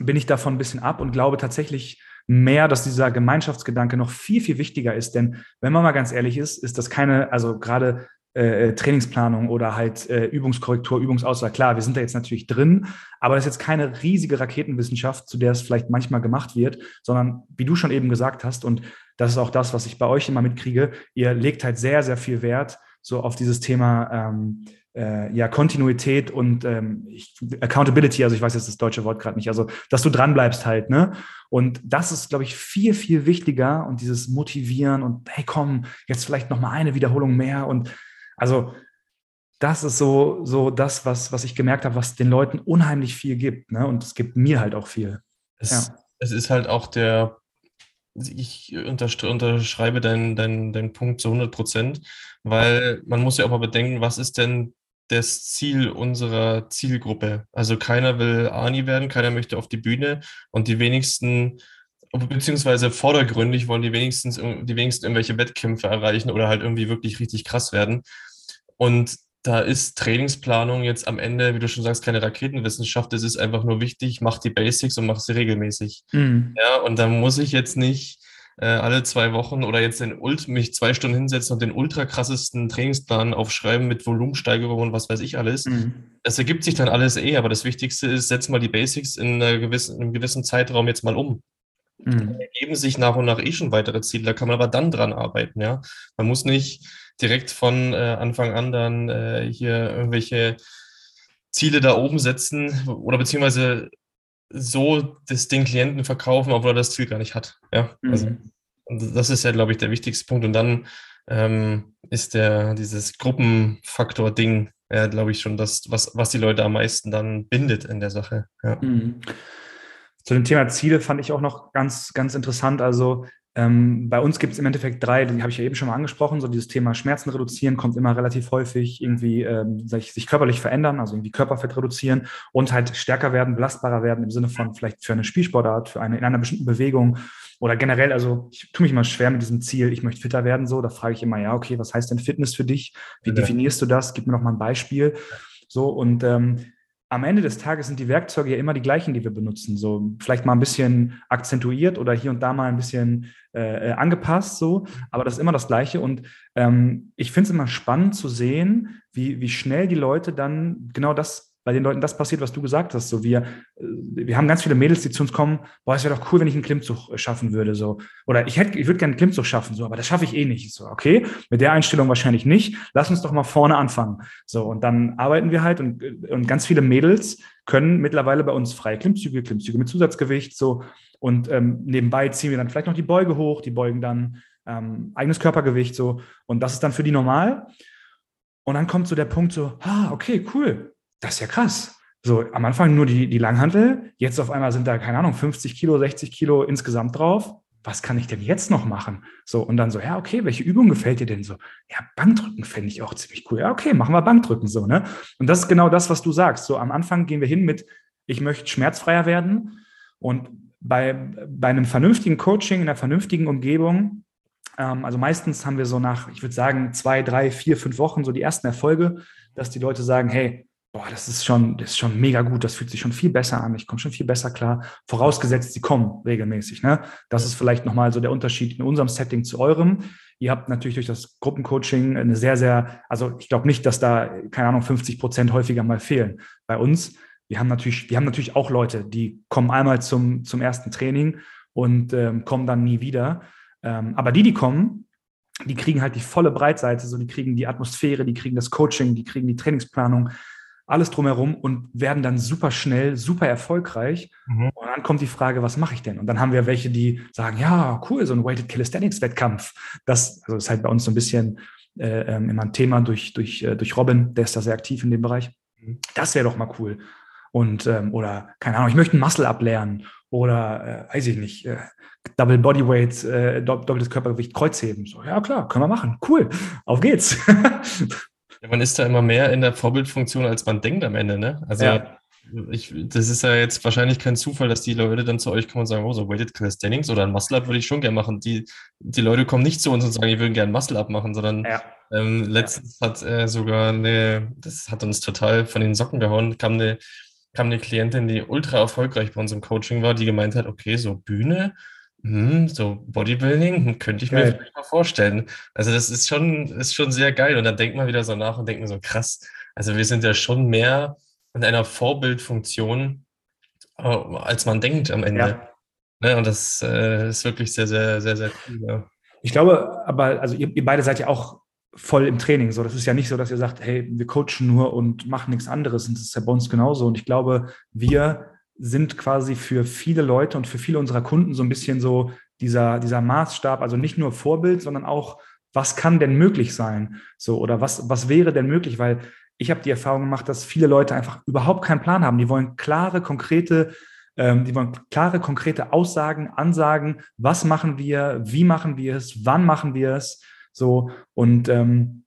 bin ich davon ein bisschen ab und glaube tatsächlich mehr, dass dieser Gemeinschaftsgedanke noch viel, viel wichtiger ist. Denn wenn man mal ganz ehrlich ist, ist das keine, also gerade äh, äh, Trainingsplanung oder halt äh, Übungskorrektur, Übungsauswahl. Klar, wir sind da jetzt natürlich drin, aber das ist jetzt keine riesige Raketenwissenschaft, zu der es vielleicht manchmal gemacht wird, sondern wie du schon eben gesagt hast, und das ist auch das, was ich bei euch immer mitkriege, ihr legt halt sehr, sehr viel Wert so auf dieses Thema ähm, äh, ja, Kontinuität und ähm, ich, Accountability, also ich weiß jetzt das deutsche Wort gerade nicht, also dass du dranbleibst halt, ne? Und das ist, glaube ich, viel, viel wichtiger und dieses Motivieren und hey komm, jetzt vielleicht noch mal eine Wiederholung mehr und also das ist so, so das, was, was ich gemerkt habe, was den Leuten unheimlich viel gibt, ne? Und es gibt mir halt auch viel. Es, ja. es ist halt auch der ich unterschreibe deinen, deinen, deinen Punkt zu 100 Prozent, weil man muss ja auch mal bedenken, was ist denn das Ziel unserer Zielgruppe. Also keiner will Ani werden, keiner möchte auf die Bühne und die wenigsten, beziehungsweise vordergründig wollen die wenigstens die wenigsten irgendwelche Wettkämpfe erreichen oder halt irgendwie wirklich richtig krass werden. Und da ist Trainingsplanung jetzt am Ende, wie du schon sagst, keine Raketenwissenschaft. Es ist einfach nur wichtig, mach die Basics und mach sie regelmäßig. Mhm. Ja, und da muss ich jetzt nicht äh, alle zwei Wochen oder jetzt den Ult mich zwei Stunden hinsetzen und den ultra krassesten Trainingsplan aufschreiben mit Volumensteigerung und was weiß ich alles. Mhm. Das ergibt sich dann alles eh, aber das Wichtigste ist, setz mal die Basics in, gewissen, in einem gewissen Zeitraum jetzt mal um. Mhm. ergeben sich nach und nach eh schon weitere Ziele, da kann man aber dann dran arbeiten, ja. Man muss nicht direkt von äh, Anfang an dann äh, hier irgendwelche Ziele da oben setzen oder beziehungsweise so das den Klienten verkaufen, obwohl er das Ziel gar nicht hat. Ja, also, mhm. und das ist ja, glaube ich, der wichtigste Punkt. Und dann ähm, ist der dieses Gruppenfaktor-Ding, ja, glaube ich, schon das, was, was die Leute am meisten dann bindet in der Sache. Ja. Mhm. Zu dem Thema Ziele fand ich auch noch ganz, ganz interessant. Also ähm, bei uns gibt es im Endeffekt drei, die habe ich ja eben schon mal angesprochen. So dieses Thema Schmerzen reduzieren kommt immer relativ häufig, irgendwie ähm, sich, sich, körperlich verändern, also irgendwie Körperfett reduzieren und halt stärker werden, belastbarer werden im Sinne von vielleicht für eine Spielsportart, für eine in einer bestimmten Bewegung oder generell. Also ich tue mich mal schwer mit diesem Ziel, ich möchte fitter werden. So, da frage ich immer, ja, okay, was heißt denn Fitness für dich? Wie ja. definierst du das? Gib mir noch mal ein Beispiel. So und ähm, am Ende des Tages sind die Werkzeuge ja immer die gleichen, die wir benutzen. So vielleicht mal ein bisschen akzentuiert oder hier und da mal ein bisschen äh, äh angepasst, so, aber das ist immer das Gleiche. Und ähm, ich finde es immer spannend zu sehen, wie, wie schnell die Leute dann genau das bei den Leuten das passiert, was du gesagt hast. So, wir, äh, wir haben ganz viele Mädels, die zu uns kommen, boah, es wäre doch cool, wenn ich einen Klimmzug äh, schaffen würde. So. Oder ich hätte, ich würde gerne einen Klimmzug schaffen, so, aber das schaffe ich eh nicht. So, okay, mit der Einstellung wahrscheinlich nicht. Lass uns doch mal vorne anfangen. So, und dann arbeiten wir halt und, und ganz viele Mädels können mittlerweile bei uns freie Klimmzüge, Klimmzüge mit Zusatzgewicht, so. Und ähm, nebenbei ziehen wir dann vielleicht noch die Beuge hoch, die beugen dann ähm, eigenes Körpergewicht, so. Und das ist dann für die normal. Und dann kommt so der Punkt so, ah, okay, cool das ist ja krass. So, am Anfang nur die, die Langhantel, jetzt auf einmal sind da, keine Ahnung, 50 Kilo, 60 Kilo insgesamt drauf. Was kann ich denn jetzt noch machen? So, und dann so, ja, okay, welche Übung gefällt dir denn so? Ja, Bankdrücken fände ich auch ziemlich cool. Ja, okay, machen wir Bankdrücken so, ne? Und das ist genau das, was du sagst. So, am Anfang gehen wir hin mit, ich möchte schmerzfreier werden. Und bei, bei einem vernünftigen Coaching, in einer vernünftigen Umgebung, ähm, also meistens haben wir so nach, ich würde sagen, zwei, drei, vier, fünf Wochen so die ersten Erfolge, dass die Leute sagen, hey, boah, das ist schon, das ist schon mega gut, das fühlt sich schon viel besser an, ich komme schon viel besser klar, vorausgesetzt, sie kommen regelmäßig. Ne? Das ist vielleicht nochmal so der Unterschied in unserem Setting zu eurem. Ihr habt natürlich durch das Gruppencoaching eine sehr, sehr, also ich glaube nicht, dass da, keine Ahnung, 50 Prozent häufiger mal fehlen. Bei uns, wir haben natürlich, wir haben natürlich auch Leute, die kommen einmal zum, zum ersten Training und ähm, kommen dann nie wieder. Ähm, aber die, die kommen, die kriegen halt die volle Breitseite, so die kriegen die Atmosphäre, die kriegen das Coaching, die kriegen die Trainingsplanung, alles drumherum und werden dann super schnell, super erfolgreich. Mhm. Und dann kommt die Frage, was mache ich denn? Und dann haben wir welche, die sagen, ja, cool, so ein Weighted Calisthenics-Wettkampf. Das also ist halt bei uns so ein bisschen äh, ähm, immer ein Thema durch, durch, äh, durch Robin, der ist da sehr aktiv in dem Bereich. Mhm. Das wäre doch mal cool. Und, ähm, oder, keine Ahnung, ich möchte ein Muscle ablernen oder, äh, weiß ich nicht, äh, Double Bodyweight, äh, doppeltes Körpergewicht, Kreuzheben. So, ja, klar, können wir machen. Cool. Auf geht's. *laughs* ja, man ist da immer mehr in der Vorbildfunktion, als man denkt am Ende, ne? Also, ja. ich, das ist ja jetzt wahrscheinlich kein Zufall, dass die Leute dann zu euch kommen und sagen, oh, so Weighted Calisthenics oder ein Muscle-Up würde ich schon gerne machen. Die, die Leute kommen nicht zu uns und sagen, die würden gerne Muscle-Up machen, sondern ja. ähm, letztens hat äh, sogar eine, das hat uns total von den Socken gehauen, kam eine kam eine Klientin, die ultra erfolgreich bei uns im Coaching war, die gemeint hat, okay, so Bühne, hm, so Bodybuilding hm, könnte ich geil. mir vielleicht mal vorstellen. Also das ist schon, ist schon sehr geil. Und dann denkt man wieder so nach und denkt so, krass, also wir sind ja schon mehr in einer Vorbildfunktion, äh, als man denkt am Ende. Ja. Ne, und das äh, ist wirklich sehr, sehr, sehr, sehr cool. Ja. Ich glaube, aber also ihr, ihr, beide seid ja auch voll im Training. So, das ist ja nicht so, dass ihr sagt, hey, wir coachen nur und machen nichts anderes. Und das ist ja bei uns genauso. Und ich glaube, wir sind quasi für viele Leute und für viele unserer Kunden so ein bisschen so dieser, dieser Maßstab, also nicht nur Vorbild, sondern auch, was kann denn möglich sein? So, oder was, was wäre denn möglich? Weil ich habe die Erfahrung gemacht, dass viele Leute einfach überhaupt keinen Plan haben. Die wollen klare, konkrete, ähm, die wollen klare, konkrete Aussagen, Ansagen, was machen wir, wie machen wir es, wann machen wir es. So, und ähm,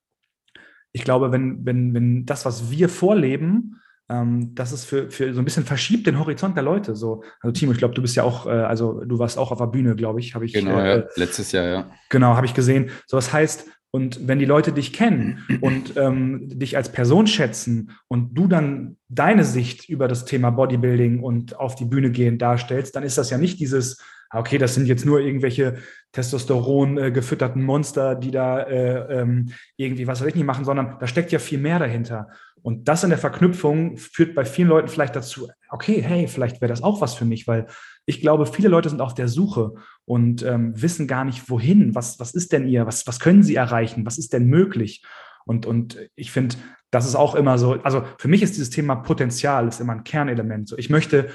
ich glaube, wenn, wenn, wenn das, was wir vorleben, ähm, das ist für, für so ein bisschen verschiebt den Horizont der Leute. So, also Timo, ich glaube, du bist ja auch, äh, also du warst auch auf der Bühne, glaube ich, habe ich. Genau, äh, ja, letztes Jahr, ja. Genau, habe ich gesehen. So, das heißt, und wenn die Leute dich kennen und ähm, dich als Person schätzen und du dann deine Sicht über das Thema Bodybuilding und auf die Bühne gehen darstellst, dann ist das ja nicht dieses, ah, okay, das sind jetzt nur irgendwelche Testosteron äh, gefütterten Monster, die da äh, ähm, irgendwie was weiß ich nicht machen, sondern da steckt ja viel mehr dahinter. Und das in der Verknüpfung führt bei vielen Leuten vielleicht dazu, okay, hey, vielleicht wäre das auch was für mich, weil ich glaube, viele Leute sind auf der Suche und ähm, wissen gar nicht, wohin, was, was ist denn ihr, was, was können sie erreichen, was ist denn möglich? Und, und ich finde, das ist auch immer so, also für mich ist dieses Thema Potenzial ist immer ein Kernelement. So, ich möchte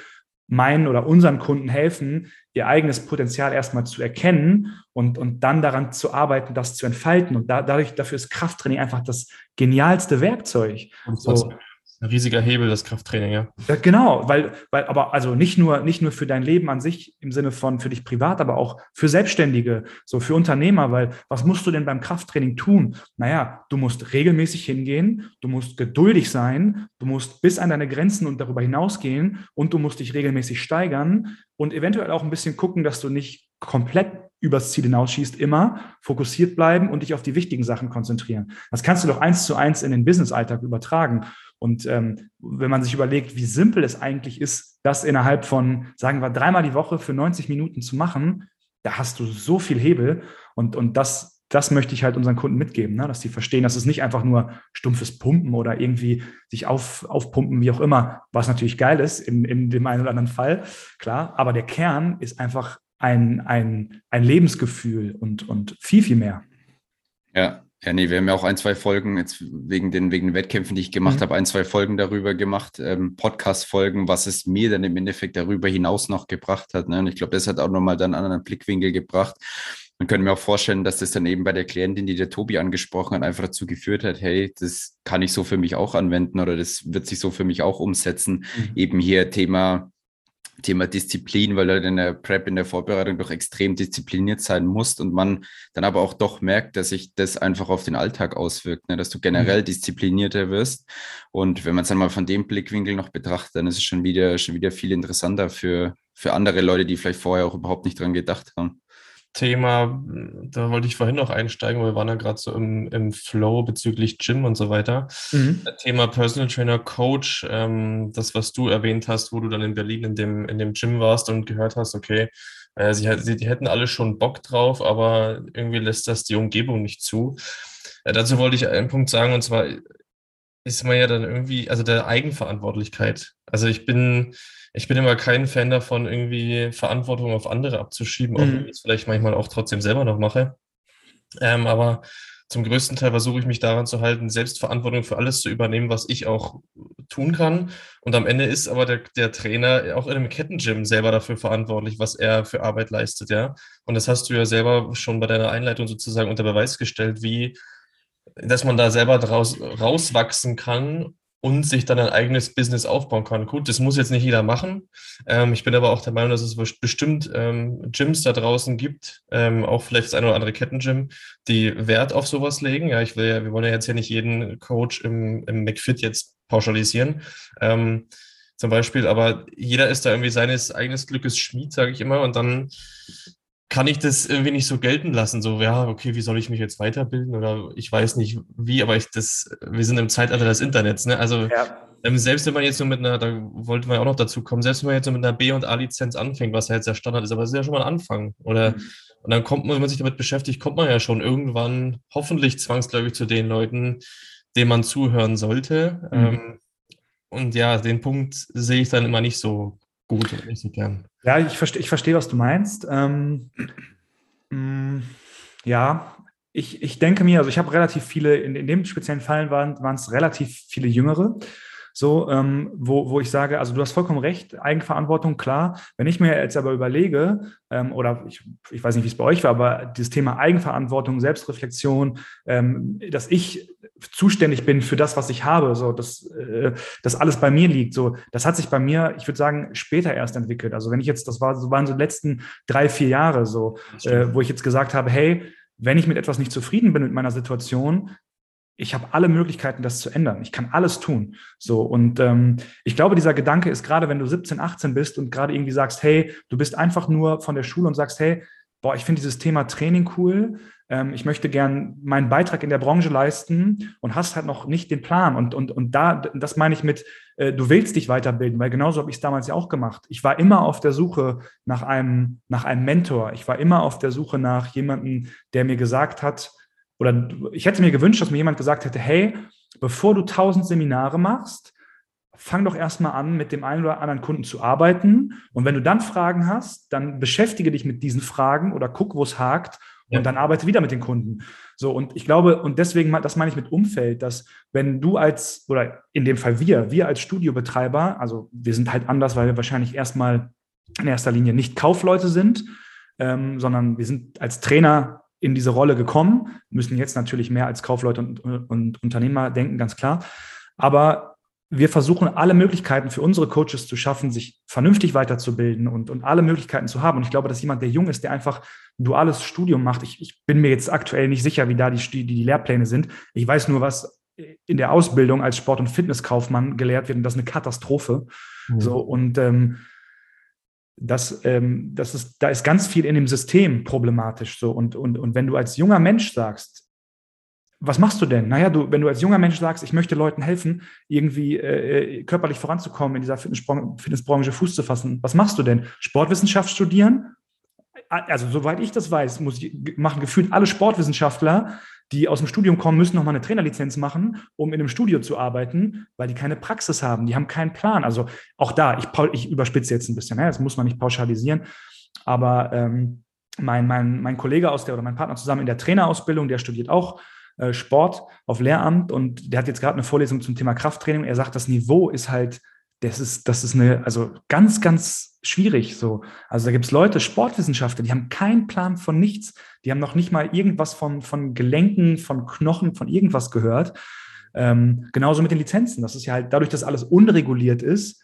meinen oder unseren Kunden helfen, ihr eigenes Potenzial erstmal zu erkennen und, und dann daran zu arbeiten, das zu entfalten. Und da, dadurch, dafür ist Krafttraining einfach das genialste Werkzeug. So, ein riesiger Hebel, das Krafttraining, ja. ja. Genau, weil, weil, aber also nicht nur, nicht nur für dein Leben an sich im Sinne von für dich privat, aber auch für Selbstständige, so für Unternehmer, weil was musst du denn beim Krafttraining tun? Naja, du musst regelmäßig hingehen, du musst geduldig sein, du musst bis an deine Grenzen und darüber hinausgehen und du musst dich regelmäßig steigern und eventuell auch ein bisschen gucken, dass du nicht komplett übers Ziel hinausschießt, immer fokussiert bleiben und dich auf die wichtigen Sachen konzentrieren. Das kannst du doch eins zu eins in den Business-Alltag übertragen. Und ähm, wenn man sich überlegt, wie simpel es eigentlich ist, das innerhalb von, sagen wir, dreimal die Woche für 90 Minuten zu machen, da hast du so viel Hebel. Und, und das, das möchte ich halt unseren Kunden mitgeben, ne? dass sie verstehen, dass es nicht einfach nur stumpfes Pumpen oder irgendwie sich auf, aufpumpen, wie auch immer, was natürlich geil ist in, in dem einen oder anderen Fall, klar. Aber der Kern ist einfach ein, ein, ein Lebensgefühl und, und viel, viel mehr. Ja, ja, nee, wir haben ja auch ein, zwei Folgen, jetzt wegen den, wegen den Wettkämpfen, die ich gemacht mhm. habe, ein, zwei Folgen darüber gemacht, ähm, Podcast-Folgen, was es mir dann im Endeffekt darüber hinaus noch gebracht hat. Ne? Und ich glaube, das hat auch nochmal dann einen anderen Blickwinkel gebracht. Man könnte mir auch vorstellen, dass das dann eben bei der Klientin, die der Tobi angesprochen hat, einfach dazu geführt hat, hey, das kann ich so für mich auch anwenden oder das wird sich so für mich auch umsetzen. Mhm. Eben hier Thema Thema Disziplin, weil du halt in der Prep, in der Vorbereitung doch extrem diszipliniert sein musst und man dann aber auch doch merkt, dass sich das einfach auf den Alltag auswirkt, ne? dass du generell mhm. disziplinierter wirst. Und wenn man es dann mal von dem Blickwinkel noch betrachtet, dann ist es schon wieder, schon wieder viel interessanter für, für andere Leute, die vielleicht vorher auch überhaupt nicht dran gedacht haben. Thema, da wollte ich vorhin noch einsteigen, weil wir waren ja gerade so im, im Flow bezüglich Gym und so weiter. Mhm. Thema Personal Trainer, Coach, ähm, das, was du erwähnt hast, wo du dann in Berlin in dem, in dem Gym warst und gehört hast, okay, äh, sie, sie, die hätten alle schon Bock drauf, aber irgendwie lässt das die Umgebung nicht zu. Äh, dazu wollte ich einen Punkt sagen, und zwar, ist man ja dann irgendwie, also der Eigenverantwortlichkeit. Also ich bin, ich bin immer kein Fan davon, irgendwie Verantwortung auf andere abzuschieben, auch wenn ich es vielleicht manchmal auch trotzdem selber noch mache. Ähm, aber zum größten Teil versuche ich mich daran zu halten, Selbstverantwortung für alles zu übernehmen, was ich auch tun kann. Und am Ende ist aber der, der Trainer auch in einem Kettengym selber dafür verantwortlich, was er für Arbeit leistet, ja. Und das hast du ja selber schon bei deiner Einleitung sozusagen unter Beweis gestellt, wie, dass man da selber draus, rauswachsen kann und sich dann ein eigenes Business aufbauen kann. Gut, das muss jetzt nicht jeder machen. Ähm, ich bin aber auch der Meinung, dass es bestimmt ähm, Gyms da draußen gibt, ähm, auch vielleicht das eine oder andere Kettengym, die Wert auf sowas legen. Ja, ich will ja, wir wollen ja jetzt ja nicht jeden Coach im, im McFit jetzt pauschalisieren. Ähm, zum Beispiel, aber jeder ist da irgendwie seines eigenes Glückes Schmied, sage ich immer. Und dann kann ich das irgendwie nicht so gelten lassen. So, ja, okay, wie soll ich mich jetzt weiterbilden? Oder ich weiß nicht wie, aber ich das, wir sind im Zeitalter des Internets, ne? Also ja. ähm, selbst wenn man jetzt nur mit einer, da wollte man ja auch noch dazu kommen, selbst wenn man jetzt nur mit einer B- und A-Lizenz anfängt, was ja jetzt der Standard ist, aber es ist ja schon mal ein Anfang. Oder mhm. und dann kommt man, wenn man sich damit beschäftigt, kommt man ja schon irgendwann hoffentlich zwangsläufig zu den Leuten, denen man zuhören sollte. Mhm. Ähm, und ja, den Punkt sehe ich dann immer nicht so gut und nicht so gern. Ja, ich verstehe, ich verstehe, was du meinst. Ähm, mh, mm, ja, ich, ich denke mir, also ich habe relativ viele, in, in dem speziellen Fall waren, waren es relativ viele Jüngere, so, ähm, wo, wo ich sage, also du hast vollkommen recht, Eigenverantwortung, klar. Wenn ich mir jetzt aber überlege, ähm, oder ich, ich weiß nicht, wie es bei euch war, aber dieses Thema Eigenverantwortung, Selbstreflexion, ähm, dass ich zuständig bin für das, was ich habe, so, dass äh, das alles bei mir liegt, so, das hat sich bei mir, ich würde sagen, später erst entwickelt. Also wenn ich jetzt, das war, so waren so die letzten drei, vier Jahre so, äh, wo ich jetzt gesagt habe, hey, wenn ich mit etwas nicht zufrieden bin mit meiner Situation, ich habe alle Möglichkeiten, das zu ändern. Ich kann alles tun. So und ähm, ich glaube, dieser Gedanke ist gerade, wenn du 17, 18 bist und gerade irgendwie sagst, hey, du bist einfach nur von der Schule und sagst, hey, boah, ich finde dieses Thema Training cool. Ähm, ich möchte gern meinen Beitrag in der Branche leisten und hast halt noch nicht den Plan. Und und und da, das meine ich mit, äh, du willst dich weiterbilden, weil genauso habe ich es damals ja auch gemacht. Ich war immer auf der Suche nach einem nach einem Mentor. Ich war immer auf der Suche nach jemandem, der mir gesagt hat oder ich hätte mir gewünscht, dass mir jemand gesagt hätte, hey, bevor du tausend Seminare machst, fang doch erstmal an, mit dem einen oder anderen Kunden zu arbeiten. Und wenn du dann Fragen hast, dann beschäftige dich mit diesen Fragen oder guck, wo es hakt und ja. dann arbeite wieder mit den Kunden. So, und ich glaube, und deswegen, das meine ich mit Umfeld, dass wenn du als, oder in dem Fall wir, wir als Studiobetreiber, also wir sind halt anders, weil wir wahrscheinlich erstmal in erster Linie nicht Kaufleute sind, ähm, sondern wir sind als Trainer in diese Rolle gekommen, müssen jetzt natürlich mehr als Kaufleute und, und Unternehmer denken, ganz klar. Aber wir versuchen alle Möglichkeiten für unsere Coaches zu schaffen, sich vernünftig weiterzubilden und, und alle Möglichkeiten zu haben. Und ich glaube, dass jemand, der jung ist, der einfach ein duales Studium macht, ich, ich bin mir jetzt aktuell nicht sicher, wie da die, die, die Lehrpläne sind. Ich weiß nur, was in der Ausbildung als Sport- und Fitnesskaufmann gelehrt wird, und das ist eine Katastrophe. Mhm. So, und ähm, das, ähm, das ist, da ist ganz viel in dem System problematisch so. Und, und, und wenn du als junger Mensch sagst, was machst du denn? Naja, du, wenn du als junger Mensch sagst, ich möchte Leuten helfen, irgendwie äh, äh körperlich voranzukommen, in dieser Fitnessbranche, Fuß zu fassen, was machst du denn? Sportwissenschaft studieren? Also, soweit ich das weiß, muss ich, machen gefühlt alle Sportwissenschaftler die aus dem Studium kommen, müssen nochmal eine Trainerlizenz machen, um in einem Studio zu arbeiten, weil die keine Praxis haben, die haben keinen Plan. Also auch da, ich, ich überspitze jetzt ein bisschen, ne? das muss man nicht pauschalisieren, aber ähm, mein, mein, mein Kollege aus der oder mein Partner zusammen in der Trainerausbildung, der studiert auch äh, Sport auf Lehramt und der hat jetzt gerade eine Vorlesung zum Thema Krafttraining. Er sagt, das Niveau ist halt das ist, das ist eine, also ganz, ganz schwierig so. Also da gibt es Leute, Sportwissenschaftler, die haben keinen Plan von nichts. Die haben noch nicht mal irgendwas von, von Gelenken, von Knochen, von irgendwas gehört. Ähm, genauso mit den Lizenzen. Das ist ja halt dadurch, dass alles unreguliert ist.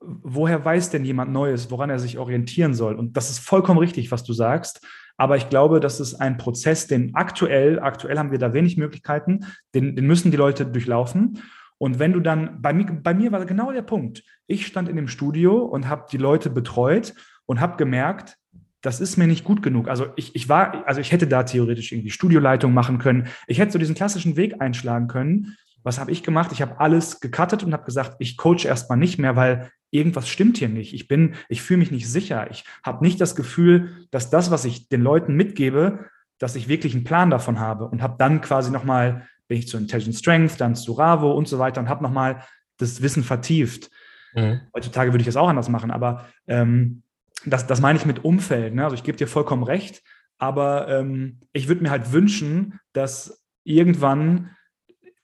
Woher weiß denn jemand Neues, woran er sich orientieren soll? Und das ist vollkommen richtig, was du sagst. Aber ich glaube, das ist ein Prozess, den aktuell, aktuell haben wir da wenig Möglichkeiten, den, den müssen die Leute durchlaufen. Und wenn du dann, bei mir, bei mir war genau der Punkt, ich stand in dem Studio und habe die Leute betreut und habe gemerkt, das ist mir nicht gut genug. Also ich, ich war, also ich hätte da theoretisch irgendwie Studioleitung machen können. Ich hätte so diesen klassischen Weg einschlagen können. Was habe ich gemacht? Ich habe alles gecuttet und habe gesagt, ich coache erstmal nicht mehr, weil irgendwas stimmt hier nicht. Ich bin, ich fühle mich nicht sicher. Ich habe nicht das Gefühl, dass das, was ich den Leuten mitgebe, dass ich wirklich einen Plan davon habe und habe dann quasi nochmal bin ich zu Intelligent Strength, dann zu Ravo und so weiter und habe nochmal das Wissen vertieft. Mhm. Heutzutage würde ich das auch anders machen, aber ähm, das, das meine ich mit Umfeld. Ne? Also ich gebe dir vollkommen recht, aber ähm, ich würde mir halt wünschen, dass irgendwann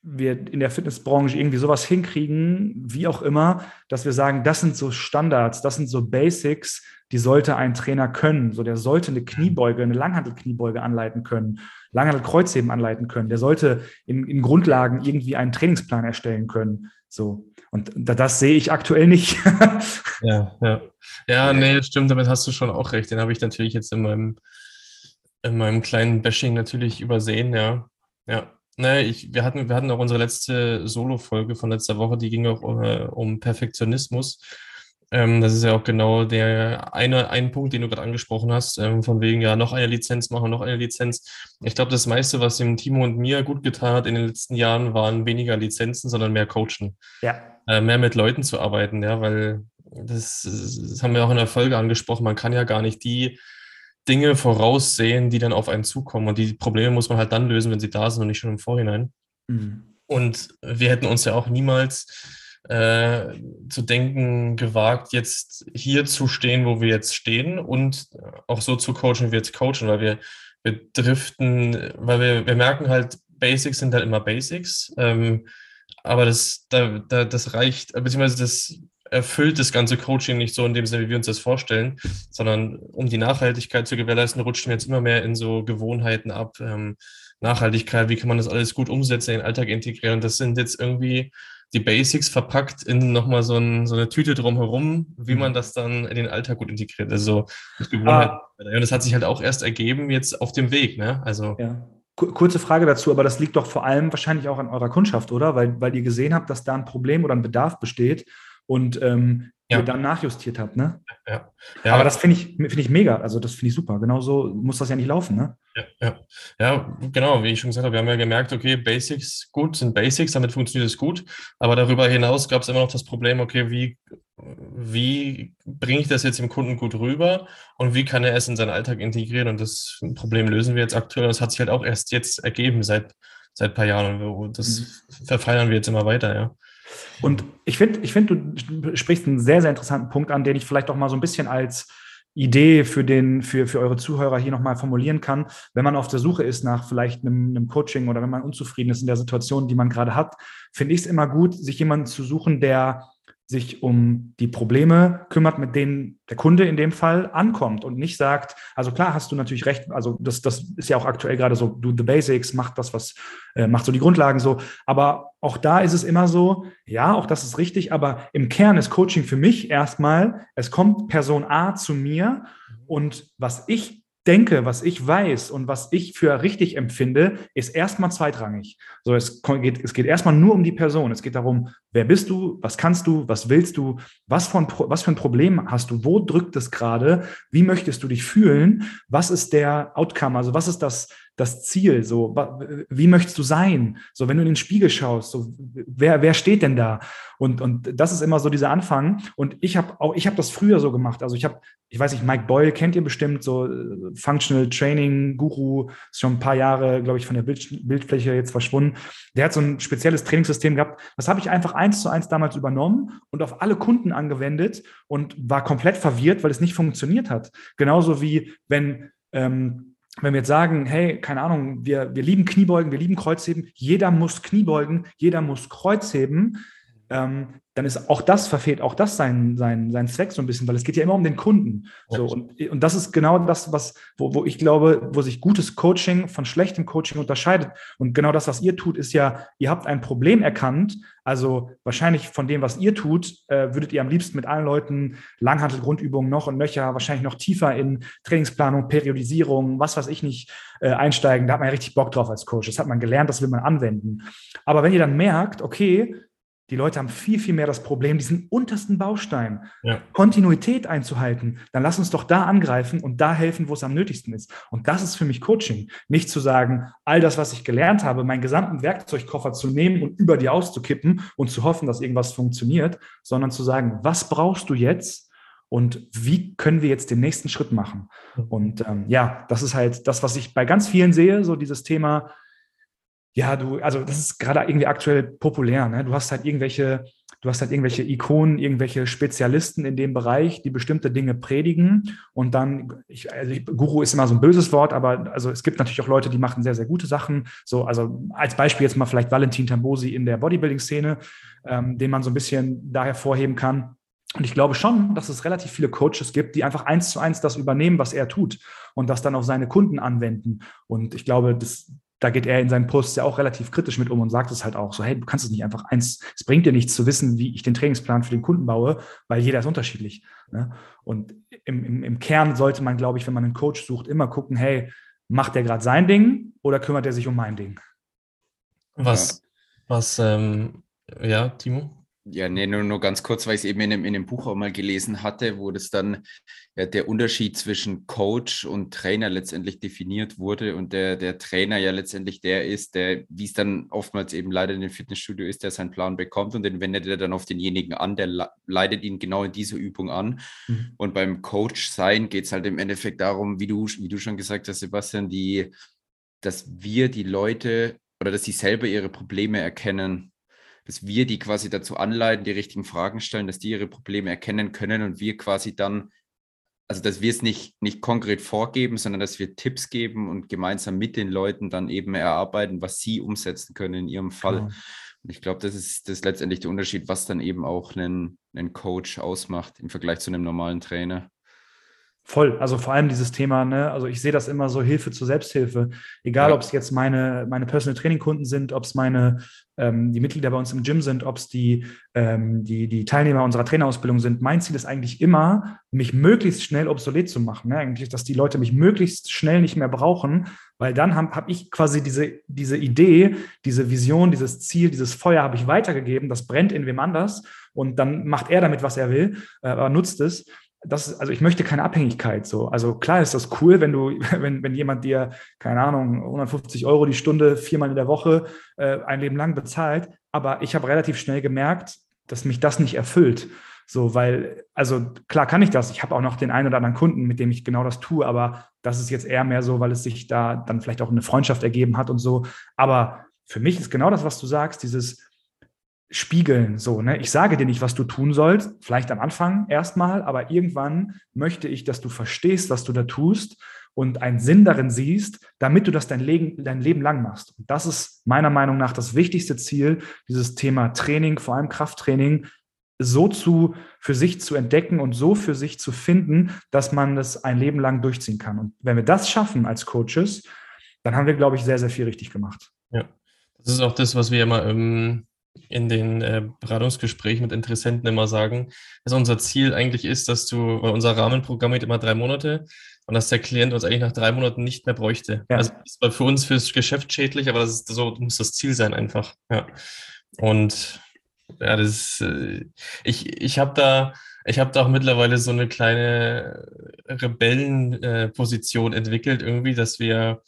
wir in der Fitnessbranche irgendwie sowas hinkriegen, wie auch immer, dass wir sagen, das sind so Standards, das sind so Basics, die sollte ein Trainer können. So, der sollte eine Kniebeuge, eine Langhantelkniebeuge anleiten können, Langhantelkreuzheben anleiten können. Der sollte in, in Grundlagen irgendwie einen Trainingsplan erstellen können. So. Und das sehe ich aktuell nicht. *laughs* ja, ja. Ja, nee, stimmt, damit hast du schon auch recht. Den habe ich natürlich jetzt in meinem, in meinem kleinen Bashing natürlich übersehen, ja. Ja. Nee, ich, wir, hatten, wir hatten auch unsere letzte Solo-Folge von letzter Woche, die ging auch um, äh, um Perfektionismus. Ähm, das ist ja auch genau der eine, ein Punkt, den du gerade angesprochen hast, ähm, von wegen ja noch eine Lizenz machen, noch eine Lizenz. Ich glaube, das meiste, was dem Timo und mir gut getan hat in den letzten Jahren, waren weniger Lizenzen, sondern mehr Coachen. Ja. Äh, mehr mit Leuten zu arbeiten, ja, weil das, das haben wir auch in der Folge angesprochen, man kann ja gar nicht die Dinge voraussehen, die dann auf einen zukommen. Und die Probleme muss man halt dann lösen, wenn sie da sind und nicht schon im Vorhinein. Mhm. Und wir hätten uns ja auch niemals äh, zu denken gewagt, jetzt hier zu stehen, wo wir jetzt stehen und auch so zu coachen, wie wir jetzt coachen, weil wir, wir driften, weil wir, wir merken halt, Basics sind halt immer Basics. Ähm, aber das, da, da, das reicht, beziehungsweise das erfüllt das ganze Coaching nicht so in dem Sinne, wie wir uns das vorstellen, sondern um die Nachhaltigkeit zu gewährleisten, rutschen wir jetzt immer mehr in so Gewohnheiten ab. Ähm, Nachhaltigkeit, wie kann man das alles gut umsetzen, in den Alltag integrieren? Das sind jetzt irgendwie die Basics verpackt in nochmal so, ein, so eine Tüte drumherum, wie man mhm. das dann in den Alltag gut integriert. Also das Gewohnheit. Ah. Und das hat sich halt auch erst ergeben jetzt auf dem Weg. Ne? Also ja. Kurze Frage dazu, aber das liegt doch vor allem wahrscheinlich auch an eurer Kundschaft, oder? Weil, weil ihr gesehen habt, dass da ein Problem oder ein Bedarf besteht und ähm, ja. ihr dann nachjustiert habt, ne? Ja. ja. Aber das finde ich, find ich mega. Also das finde ich super. Genauso muss das ja nicht laufen, ne? Ja, ja. ja, genau, wie ich schon gesagt habe, wir haben ja gemerkt, okay, Basics gut sind Basics, damit funktioniert es gut. Aber darüber hinaus gab es immer noch das Problem, okay, wie, wie bringe ich das jetzt dem Kunden gut rüber und wie kann er es in seinen Alltag integrieren? Und das Problem lösen wir jetzt aktuell. Das hat sich halt auch erst jetzt ergeben seit, seit ein paar Jahren. Und das mhm. verfeiern wir jetzt immer weiter, ja. Und ich finde, ich find, du sprichst einen sehr, sehr interessanten Punkt an, den ich vielleicht auch mal so ein bisschen als Idee für, den, für, für eure Zuhörer hier nochmal formulieren kann. Wenn man auf der Suche ist nach vielleicht einem, einem Coaching oder wenn man unzufrieden ist in der Situation, die man gerade hat, finde ich es immer gut, sich jemanden zu suchen, der sich um die Probleme kümmert, mit denen der Kunde in dem Fall ankommt und nicht sagt, also klar hast du natürlich recht, also das, das ist ja auch aktuell gerade so, do the basics, macht das, was, äh, macht so die Grundlagen so, aber auch da ist es immer so, ja, auch das ist richtig, aber im Kern ist Coaching für mich erstmal, es kommt Person A zu mir und was ich denke, was ich weiß und was ich für richtig empfinde, ist erstmal zweitrangig. So, es geht, es geht erstmal nur um die Person. Es geht darum, wer bist du, was kannst du, was willst du, was, von, was für ein Problem hast du, wo drückt es gerade, wie möchtest du dich fühlen, was ist der Outcome, also was ist das, das Ziel, so, wie möchtest du sein? So, wenn du in den Spiegel schaust, so, wer, wer steht denn da? Und, und das ist immer so dieser Anfang. Und ich habe auch, ich habe das früher so gemacht. Also ich habe, ich weiß nicht, Mike Boyle kennt ihr bestimmt, so äh, Functional Training Guru, ist schon ein paar Jahre, glaube ich, von der Bild, Bildfläche jetzt verschwunden. Der hat so ein spezielles Trainingssystem gehabt. Das habe ich einfach eins zu eins damals übernommen und auf alle Kunden angewendet und war komplett verwirrt, weil es nicht funktioniert hat. Genauso wie wenn ähm, wenn wir jetzt sagen, hey, keine Ahnung, wir, wir lieben Kniebeugen, wir lieben Kreuzheben, jeder muss Kniebeugen, jeder muss Kreuzheben, ähm, dann ist auch das, verfehlt auch das sein, sein, sein Zweck so ein bisschen, weil es geht ja immer um den Kunden. So, und, und das ist genau das, was, wo, wo ich glaube, wo sich gutes Coaching von schlechtem Coaching unterscheidet. Und genau das, was ihr tut, ist ja, ihr habt ein Problem erkannt. Also wahrscheinlich von dem, was ihr tut, äh, würdet ihr am liebsten mit allen Leuten Langhantel-Grundübungen noch und nöcher, wahrscheinlich noch tiefer in Trainingsplanung, Periodisierung, was weiß ich nicht, äh, einsteigen. Da hat man ja richtig Bock drauf als Coach. Das hat man gelernt, das will man anwenden. Aber wenn ihr dann merkt, okay, die Leute haben viel, viel mehr das Problem, diesen untersten Baustein, ja. Kontinuität einzuhalten. Dann lass uns doch da angreifen und da helfen, wo es am nötigsten ist. Und das ist für mich Coaching. Nicht zu sagen, all das, was ich gelernt habe, meinen gesamten Werkzeugkoffer zu nehmen und über die auszukippen und zu hoffen, dass irgendwas funktioniert, sondern zu sagen, was brauchst du jetzt? Und wie können wir jetzt den nächsten Schritt machen? Und ähm, ja, das ist halt das, was ich bei ganz vielen sehe, so dieses Thema, ja, du, also das ist gerade irgendwie aktuell populär. Ne? Du hast halt irgendwelche, du hast halt irgendwelche Ikonen, irgendwelche Spezialisten in dem Bereich, die bestimmte Dinge predigen. Und dann, ich, also ich, Guru ist immer so ein böses Wort, aber also es gibt natürlich auch Leute, die machen sehr, sehr gute Sachen. So, also als Beispiel jetzt mal vielleicht Valentin Tambosi in der Bodybuilding-Szene, ähm, den man so ein bisschen da hervorheben kann. Und ich glaube schon, dass es relativ viele Coaches gibt, die einfach eins zu eins das übernehmen, was er tut und das dann auf seine Kunden anwenden. Und ich glaube, das, da geht er in seinen Posts ja auch relativ kritisch mit um und sagt es halt auch so, hey, du kannst es nicht einfach eins, es bringt dir nichts zu wissen, wie ich den Trainingsplan für den Kunden baue, weil jeder ist unterschiedlich. Ne? Und im, im, im Kern sollte man, glaube ich, wenn man einen Coach sucht, immer gucken, hey, macht der gerade sein Ding oder kümmert er sich um mein Ding? Was, was, ähm, ja, Timo? Ja, nee, nur, nur ganz kurz, weil ich es eben in dem, in dem Buch auch mal gelesen hatte, wo das dann ja, der Unterschied zwischen Coach und Trainer letztendlich definiert wurde und der, der Trainer ja letztendlich der ist, der, wie es dann oftmals eben leider in dem Fitnessstudio ist, der seinen Plan bekommt und den wendet er dann auf denjenigen an, der leitet ihn genau in dieser Übung an. Mhm. Und beim Coach sein geht es halt im Endeffekt darum, wie du, wie du schon gesagt hast, Sebastian, die, dass wir die Leute oder dass sie selber ihre Probleme erkennen dass wir die quasi dazu anleiten, die richtigen Fragen stellen, dass die ihre Probleme erkennen können und wir quasi dann, also dass wir es nicht, nicht konkret vorgeben, sondern dass wir Tipps geben und gemeinsam mit den Leuten dann eben erarbeiten, was sie umsetzen können in ihrem Fall. Genau. Und ich glaube, das ist, das ist letztendlich der Unterschied, was dann eben auch einen, einen Coach ausmacht im Vergleich zu einem normalen Trainer. Voll, also vor allem dieses Thema, ne, also ich sehe das immer so Hilfe zur Selbsthilfe. Egal, ja. ob es jetzt meine, meine Personal Training Kunden sind, ob es meine, ähm, die Mitglieder bei uns im Gym sind, ob es die, ähm, die, die Teilnehmer unserer Trainerausbildung sind. Mein Ziel ist eigentlich immer, mich möglichst schnell obsolet zu machen. Ne? Eigentlich, dass die Leute mich möglichst schnell nicht mehr brauchen, weil dann habe hab ich quasi diese, diese Idee, diese Vision, dieses Ziel, dieses Feuer habe ich weitergegeben, das brennt in wem anders und dann macht er damit, was er will, äh, aber nutzt es das, also ich möchte keine Abhängigkeit so. Also klar ist das cool, wenn du, *laughs* wenn, wenn jemand dir, keine Ahnung, 150 Euro die Stunde viermal in der Woche äh, ein Leben lang bezahlt. Aber ich habe relativ schnell gemerkt, dass mich das nicht erfüllt. So, weil, also klar kann ich das. Ich habe auch noch den einen oder anderen Kunden, mit dem ich genau das tue, aber das ist jetzt eher mehr so, weil es sich da dann vielleicht auch eine Freundschaft ergeben hat und so. Aber für mich ist genau das, was du sagst, dieses, spiegeln. So, ne? Ich sage dir nicht, was du tun sollst, vielleicht am Anfang erstmal, aber irgendwann möchte ich, dass du verstehst, was du da tust und einen Sinn darin siehst, damit du das dein Leben, dein Leben lang machst. Und das ist meiner Meinung nach das wichtigste Ziel, dieses Thema Training, vor allem Krafttraining, so zu, für sich zu entdecken und so für sich zu finden, dass man das ein Leben lang durchziehen kann. Und wenn wir das schaffen als Coaches, dann haben wir, glaube ich, sehr, sehr viel richtig gemacht. Ja, das ist auch das, was wir immer im in den äh, Beratungsgesprächen mit Interessenten immer sagen, dass unser Ziel eigentlich ist, dass du, weil unser Rahmenprogramm geht immer drei Monate und dass der Klient uns eigentlich nach drei Monaten nicht mehr bräuchte. Ja. Also das ist für uns fürs Geschäft schädlich, aber das ist so muss das Ziel sein einfach. Ja. Und ja, das äh, ich, ich habe da, ich habe da auch mittlerweile so eine kleine Rebellenposition äh, entwickelt, irgendwie, dass wir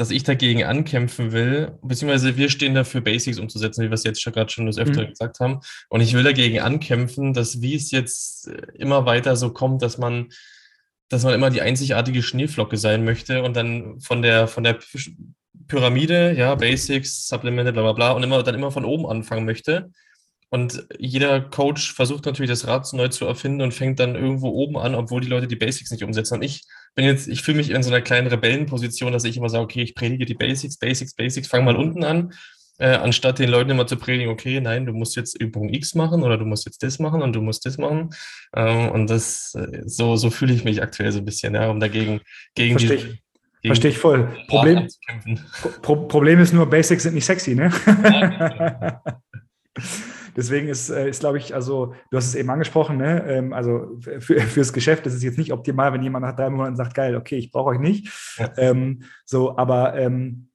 dass ich dagegen ankämpfen will, beziehungsweise wir stehen dafür, Basics umzusetzen, wie wir es jetzt schon gerade schon das öfter mhm. gesagt haben. Und ich will dagegen ankämpfen, dass wie es jetzt immer weiter so kommt, dass man, dass man immer die einzigartige Schneeflocke sein möchte und dann von der, von der Pyramide, ja, Basics, Supplemente, bla bla bla, und immer dann immer von oben anfangen möchte. Und jeder Coach versucht natürlich das Rad neu zu erfinden und fängt dann irgendwo oben an, obwohl die Leute die Basics nicht umsetzen. Und ich bin jetzt, ich fühle mich in so einer kleinen Rebellenposition, dass ich immer sage, okay, ich predige die Basics, Basics, Basics, fang mal unten an, äh, anstatt den Leuten immer zu predigen, okay, nein, du musst jetzt Übung X machen oder du musst jetzt das machen und du musst das machen. Ähm, und das, äh, so, so fühle ich mich aktuell so ein bisschen, ja, um dagegen gegen Verstehe die. Gegen Verstehe ich voll. Problem, Pro Problem ist nur, Basics sind nicht sexy, ne? Ja, *laughs* Deswegen ist, äh, ist glaube ich, also du hast es eben angesprochen, ne? Ähm, also für, fürs Geschäft ist es jetzt nicht optimal, wenn jemand nach drei Monaten sagt, geil, okay, ich brauche euch nicht. Ja. Ähm, so, aber ähm,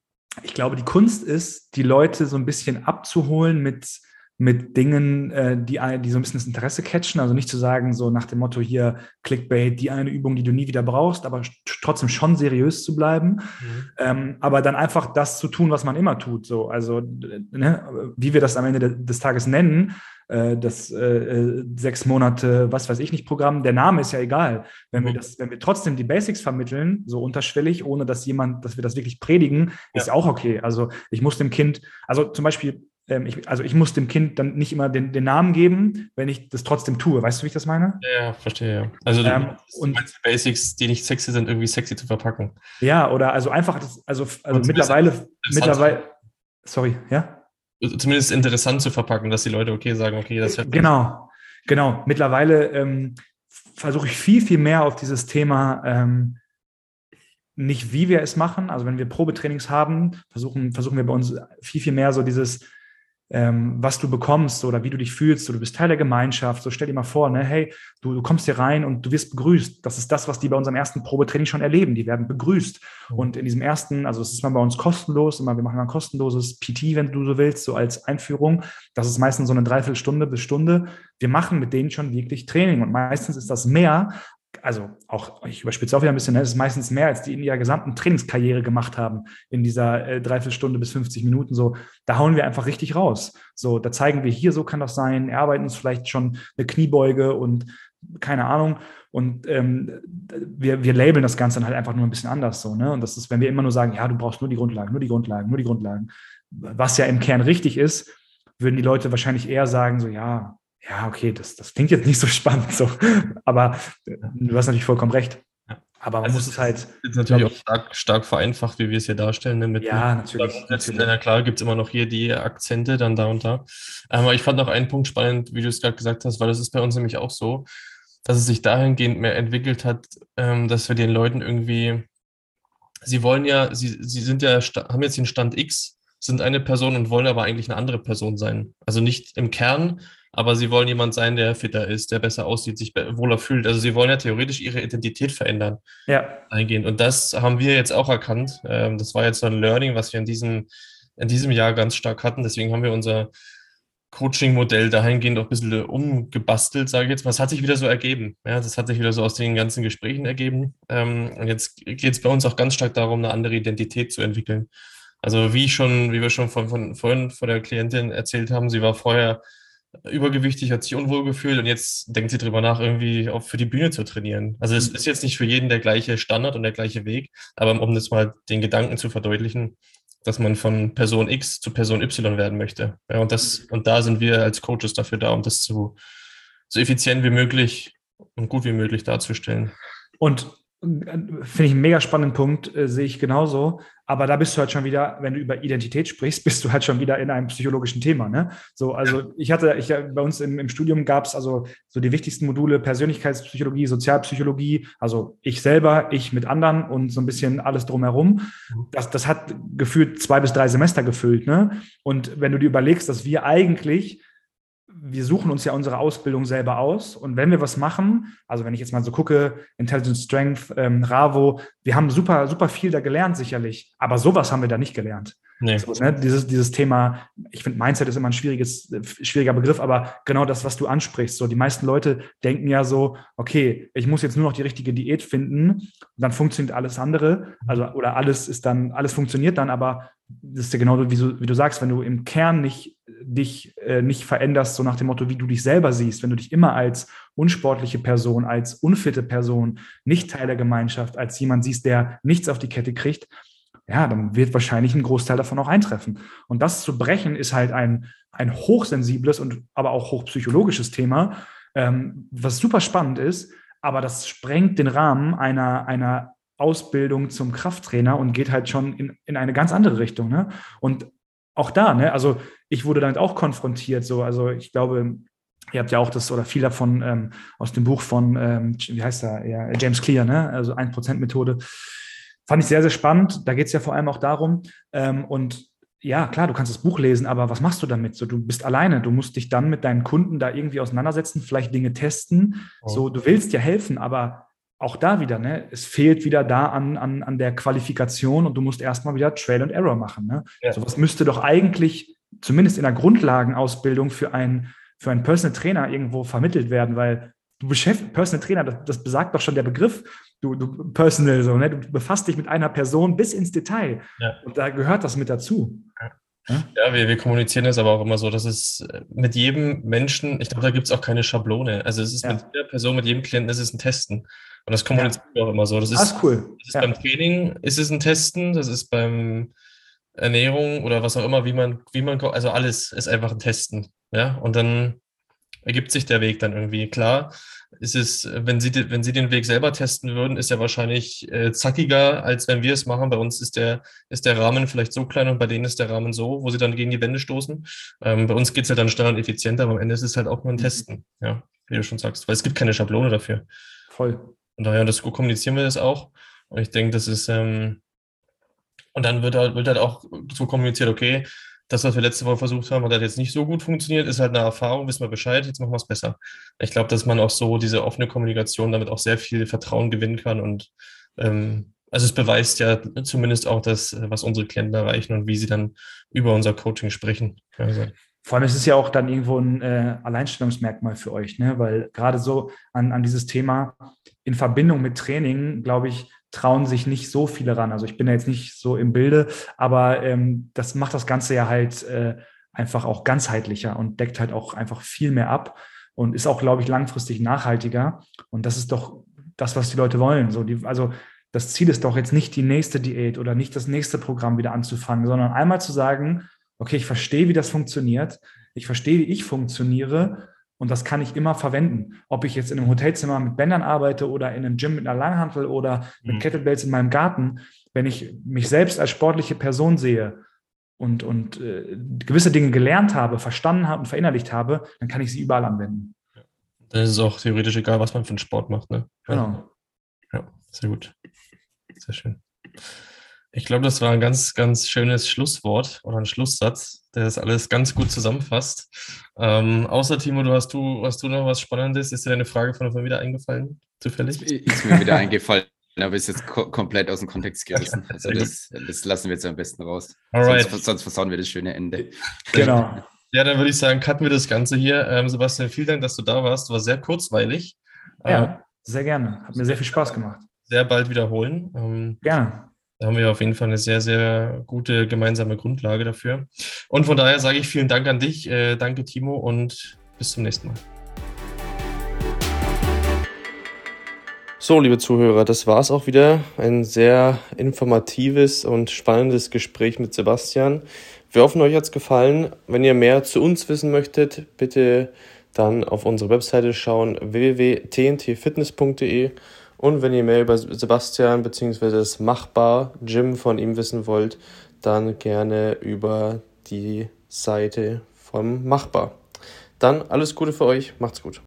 ich glaube, die Kunst ist, die Leute so ein bisschen abzuholen mit mit Dingen, äh, die, die so ein bisschen das Interesse catchen. Also nicht zu sagen, so nach dem Motto hier Clickbait, die eine Übung, die du nie wieder brauchst, aber trotzdem schon seriös zu bleiben. Mhm. Ähm, aber dann einfach das zu tun, was man immer tut. So, also ne, wie wir das am Ende des Tages nennen, äh, das äh, äh, sechs Monate, was weiß ich nicht, Programm, der Name ist ja egal. Wenn mhm. wir das, wenn wir trotzdem die Basics vermitteln, so unterschwellig, ohne dass jemand, dass wir das wirklich predigen, ja. ist auch okay. Also ich muss dem Kind, also zum Beispiel ähm, ich, also ich muss dem Kind dann nicht immer den, den, Namen geben, wenn ich das trotzdem tue. Weißt du, wie ich das meine? Ja, verstehe. Ja. Also du ähm, und, die Basics, die nicht sexy sind, irgendwie sexy zu verpacken. Ja, oder also einfach, das, also, also mittlerweile, mittlerweile, sorry, ja? Zumindest interessant zu verpacken, dass die Leute okay sagen, okay, das hört Genau, genau. Mittlerweile ähm, versuche ich viel, viel mehr auf dieses Thema ähm, nicht wie wir es machen. Also wenn wir Probetrainings haben, versuchen, versuchen wir bei uns viel, viel mehr so dieses ähm, was du bekommst oder wie du dich fühlst, so, du bist Teil der Gemeinschaft. So stell dir mal vor, ne, hey, du, du kommst hier rein und du wirst begrüßt. Das ist das, was die bei unserem ersten Probetraining schon erleben. Die werden begrüßt. Mhm. Und in diesem ersten, also es ist mal bei uns kostenlos, immer, wir machen ein kostenloses PT, wenn du so willst, so als Einführung. Das ist meistens so eine Dreiviertelstunde bis Stunde. Wir machen mit denen schon wirklich Training und meistens ist das mehr, also auch, ich überspitze auch wieder ein bisschen, ne, es ist meistens mehr, als die in ihrer gesamten Trainingskarriere gemacht haben, in dieser äh, Dreiviertelstunde bis 50 Minuten. So, da hauen wir einfach richtig raus. So, da zeigen wir hier, so kann das sein, erarbeiten uns vielleicht schon eine Kniebeuge und keine Ahnung. Und ähm, wir, wir labeln das Ganze dann halt einfach nur ein bisschen anders so. Ne? Und das ist, wenn wir immer nur sagen, ja, du brauchst nur die Grundlagen, nur die Grundlagen, nur die Grundlagen, was ja im Kern richtig ist, würden die Leute wahrscheinlich eher sagen, so, ja, ja, okay, das, das klingt jetzt nicht so *laughs* spannend, so. aber du hast natürlich vollkommen recht. Aber man also muss es halt. Ist natürlich auch stark, stark, vereinfacht, wie wir es hier darstellen. Ne? Mit ja, natürlich. natürlich. Na klar, gibt es immer noch hier die Akzente, dann da und da. Aber ich fand noch einen Punkt spannend, wie du es gerade gesagt hast, weil das ist bei uns nämlich auch so, dass es sich dahingehend mehr entwickelt hat, ähm, dass wir den Leuten irgendwie, sie wollen ja, sie, sie sind ja, haben jetzt den Stand X, sind eine Person und wollen aber eigentlich eine andere Person sein. Also nicht im Kern, aber sie wollen jemand sein, der fitter ist, der besser aussieht, sich wohler fühlt. Also sie wollen ja theoretisch ihre Identität verändern. Ja. Eingehen. Und das haben wir jetzt auch erkannt. Ähm, das war jetzt so ein Learning, was wir in diesem, in diesem Jahr ganz stark hatten. Deswegen haben wir unser Coaching-Modell dahingehend auch ein bisschen umgebastelt, sage ich jetzt mal. Es hat sich wieder so ergeben. Ja, das hat sich wieder so aus den ganzen Gesprächen ergeben. Ähm, und jetzt geht es bei uns auch ganz stark darum, eine andere Identität zu entwickeln. Also wie schon, wie wir schon von, von vorhin vor der Klientin erzählt haben, sie war vorher übergewichtig, hat sich unwohl gefühlt und jetzt denkt sie drüber nach, irgendwie auch für die Bühne zu trainieren. Also es mhm. ist jetzt nicht für jeden der gleiche Standard und der gleiche Weg, aber um das mal den Gedanken zu verdeutlichen, dass man von Person X zu Person Y werden möchte. Ja, und das, mhm. und da sind wir als Coaches dafür da, um das zu, so effizient wie möglich und gut wie möglich darzustellen. Und Finde ich einen mega spannenden Punkt, äh, sehe ich genauso. Aber da bist du halt schon wieder, wenn du über Identität sprichst, *laughs* bist du halt schon wieder in einem psychologischen Thema. Ne? So, also ich hatte, ich bei uns im, im Studium gab es also so die wichtigsten Module Persönlichkeitspsychologie, Sozialpsychologie, also ich selber, ich mit anderen und so ein bisschen alles drumherum. Mhm. Das, das hat gefühlt zwei bis drei Semester gefüllt. Ne? Und wenn du dir überlegst, dass wir eigentlich wir suchen uns ja unsere Ausbildung selber aus. Und wenn wir was machen, also wenn ich jetzt mal so gucke, Intelligence Strength, ähm, Ravo, wir haben super, super viel da gelernt, sicherlich. Aber sowas haben wir da nicht gelernt. Nee. So, ne, dieses, dieses Thema, ich finde, Mindset ist immer ein schwieriges, schwieriger Begriff, aber genau das, was du ansprichst. So, die meisten Leute denken ja so, okay, ich muss jetzt nur noch die richtige Diät finden, dann funktioniert alles andere. Also, oder alles ist dann, alles funktioniert dann, aber das ist ja genau wie, so, wie du sagst, wenn du im Kern nicht dich äh, nicht veränderst, so nach dem Motto, wie du dich selber siehst, wenn du dich immer als unsportliche Person, als unfitte Person, nicht Teil der Gemeinschaft, als jemand siehst, der nichts auf die Kette kriegt, ja, dann wird wahrscheinlich ein Großteil davon auch eintreffen. Und das zu brechen ist halt ein, ein hochsensibles und aber auch hochpsychologisches Thema, ähm, was super spannend ist, aber das sprengt den Rahmen einer, einer Ausbildung zum Krafttrainer und geht halt schon in, in eine ganz andere Richtung. Ne? Und auch da, ne, also ich wurde damit auch konfrontiert. So, also ich glaube, ihr habt ja auch das oder viel davon ähm, aus dem Buch von, ähm, wie heißt er, ja, James Clear, ne? Also 1%-Methode. Fand ich sehr, sehr spannend. Da geht es ja vor allem auch darum. Ähm, und ja, klar, du kannst das Buch lesen, aber was machst du damit? So, du bist alleine. Du musst dich dann mit deinen Kunden da irgendwie auseinandersetzen, vielleicht Dinge testen. Oh. So, du willst ja helfen, aber auch da wieder, ne, es fehlt wieder da an, an, an der Qualifikation und du musst erstmal wieder Trail and Error machen. Ne? Ja. So was müsste doch eigentlich zumindest in der Grundlagenausbildung für einen, für einen Personal Trainer irgendwo vermittelt werden, weil du beschäftigst, Personal Trainer, das, das, besagt doch schon der Begriff, du, du Personal, so, ne? du befasst dich mit einer Person bis ins Detail. Ja. Und da gehört das mit dazu. Ja. Ja, wir, wir kommunizieren es aber auch immer so, dass es äh, mit jedem Menschen, ich glaube, da gibt es auch keine Schablone. Also es ist ja. mit jeder Person, mit jedem Klienten, es ist ein Testen. Und das kommunizieren wir auch immer so. Das ist, das ist cool. Das ist beim Training ist es ein Testen, das ist beim Ernährung oder was auch immer, wie man, wie man, also alles ist einfach ein Testen. Ja, und dann ergibt sich der Weg dann irgendwie. Klar, ist es, wenn Sie, wenn Sie den Weg selber testen würden, ist er wahrscheinlich äh, zackiger, als wenn wir es machen. Bei uns ist der, ist der Rahmen vielleicht so klein und bei denen ist der Rahmen so, wo sie dann gegen die Wände stoßen. Ähm, bei uns geht es halt dann schneller und effizienter, aber am Ende ist es halt auch nur ein mhm. Testen, ja, wie du schon sagst, weil es gibt keine Schablone dafür. Voll. Und daher, das kommunizieren wir das auch. Und ich denke, das ist, ähm, und dann wird halt, wird halt auch so kommuniziert, okay, das, was wir letzte Woche versucht haben, hat halt jetzt nicht so gut funktioniert, ist halt eine Erfahrung, wissen wir Bescheid, jetzt machen wir es besser. Ich glaube, dass man auch so diese offene Kommunikation damit auch sehr viel Vertrauen gewinnen kann und ähm, also es beweist ja zumindest auch das, was unsere Klienten erreichen und wie sie dann über unser Coaching sprechen. Also. Vor allem ist es ja auch dann irgendwo ein äh, Alleinstellungsmerkmal für euch, ne? weil gerade so an, an dieses Thema in Verbindung mit Training, glaube ich, trauen sich nicht so viele ran. Also ich bin ja jetzt nicht so im Bilde, aber ähm, das macht das Ganze ja halt äh, einfach auch ganzheitlicher und deckt halt auch einfach viel mehr ab und ist auch, glaube ich, langfristig nachhaltiger. Und das ist doch das, was die Leute wollen. So die, also das Ziel ist doch jetzt nicht die nächste Diät oder nicht das nächste Programm wieder anzufangen, sondern einmal zu sagen, okay, ich verstehe, wie das funktioniert, ich verstehe, wie ich funktioniere und das kann ich immer verwenden. Ob ich jetzt in einem Hotelzimmer mit Bändern arbeite oder in einem Gym mit einer Langhantel oder mit mhm. Kettlebells in meinem Garten. Wenn ich mich selbst als sportliche Person sehe und, und äh, gewisse Dinge gelernt habe, verstanden habe und verinnerlicht habe, dann kann ich sie überall anwenden. Dann ist es auch theoretisch egal, was man für einen Sport macht. Ne? Genau. Ja, sehr gut. Sehr schön. Ich glaube, das war ein ganz, ganz schönes Schlusswort oder ein Schlusssatz, der das alles ganz gut zusammenfasst. Ähm, außer Timo, du hast du, hast du noch was Spannendes? Ist dir deine Frage von mir wieder eingefallen, zufällig? Ist mir wieder eingefallen, aber ist jetzt ko komplett aus dem Kontext gerissen. Also das, das, lassen wir jetzt am besten raus. Alright. Sonst, sonst versauen wir das schöne Ende. Genau. *laughs* Ja, dann würde ich sagen, cutten wir das Ganze hier. Ähm, Sebastian, vielen Dank, dass du da warst. War sehr kurzweilig. Ja, ähm, sehr gerne. Hat mir sehr viel Spaß gemacht. Sehr bald wiederholen. Ähm, gerne. Da haben wir auf jeden Fall eine sehr, sehr gute gemeinsame Grundlage dafür. Und von daher sage ich vielen Dank an dich. Äh, danke, Timo, und bis zum nächsten Mal. So, liebe Zuhörer, das war es auch wieder. Ein sehr informatives und spannendes Gespräch mit Sebastian. Wir hoffen, euch hat es gefallen. Wenn ihr mehr zu uns wissen möchtet, bitte dann auf unsere Webseite schauen www.tntfitness.de und wenn ihr mehr über Sebastian bzw. das Machbar Gym von ihm wissen wollt, dann gerne über die Seite vom Machbar. Dann alles Gute für euch, macht's gut.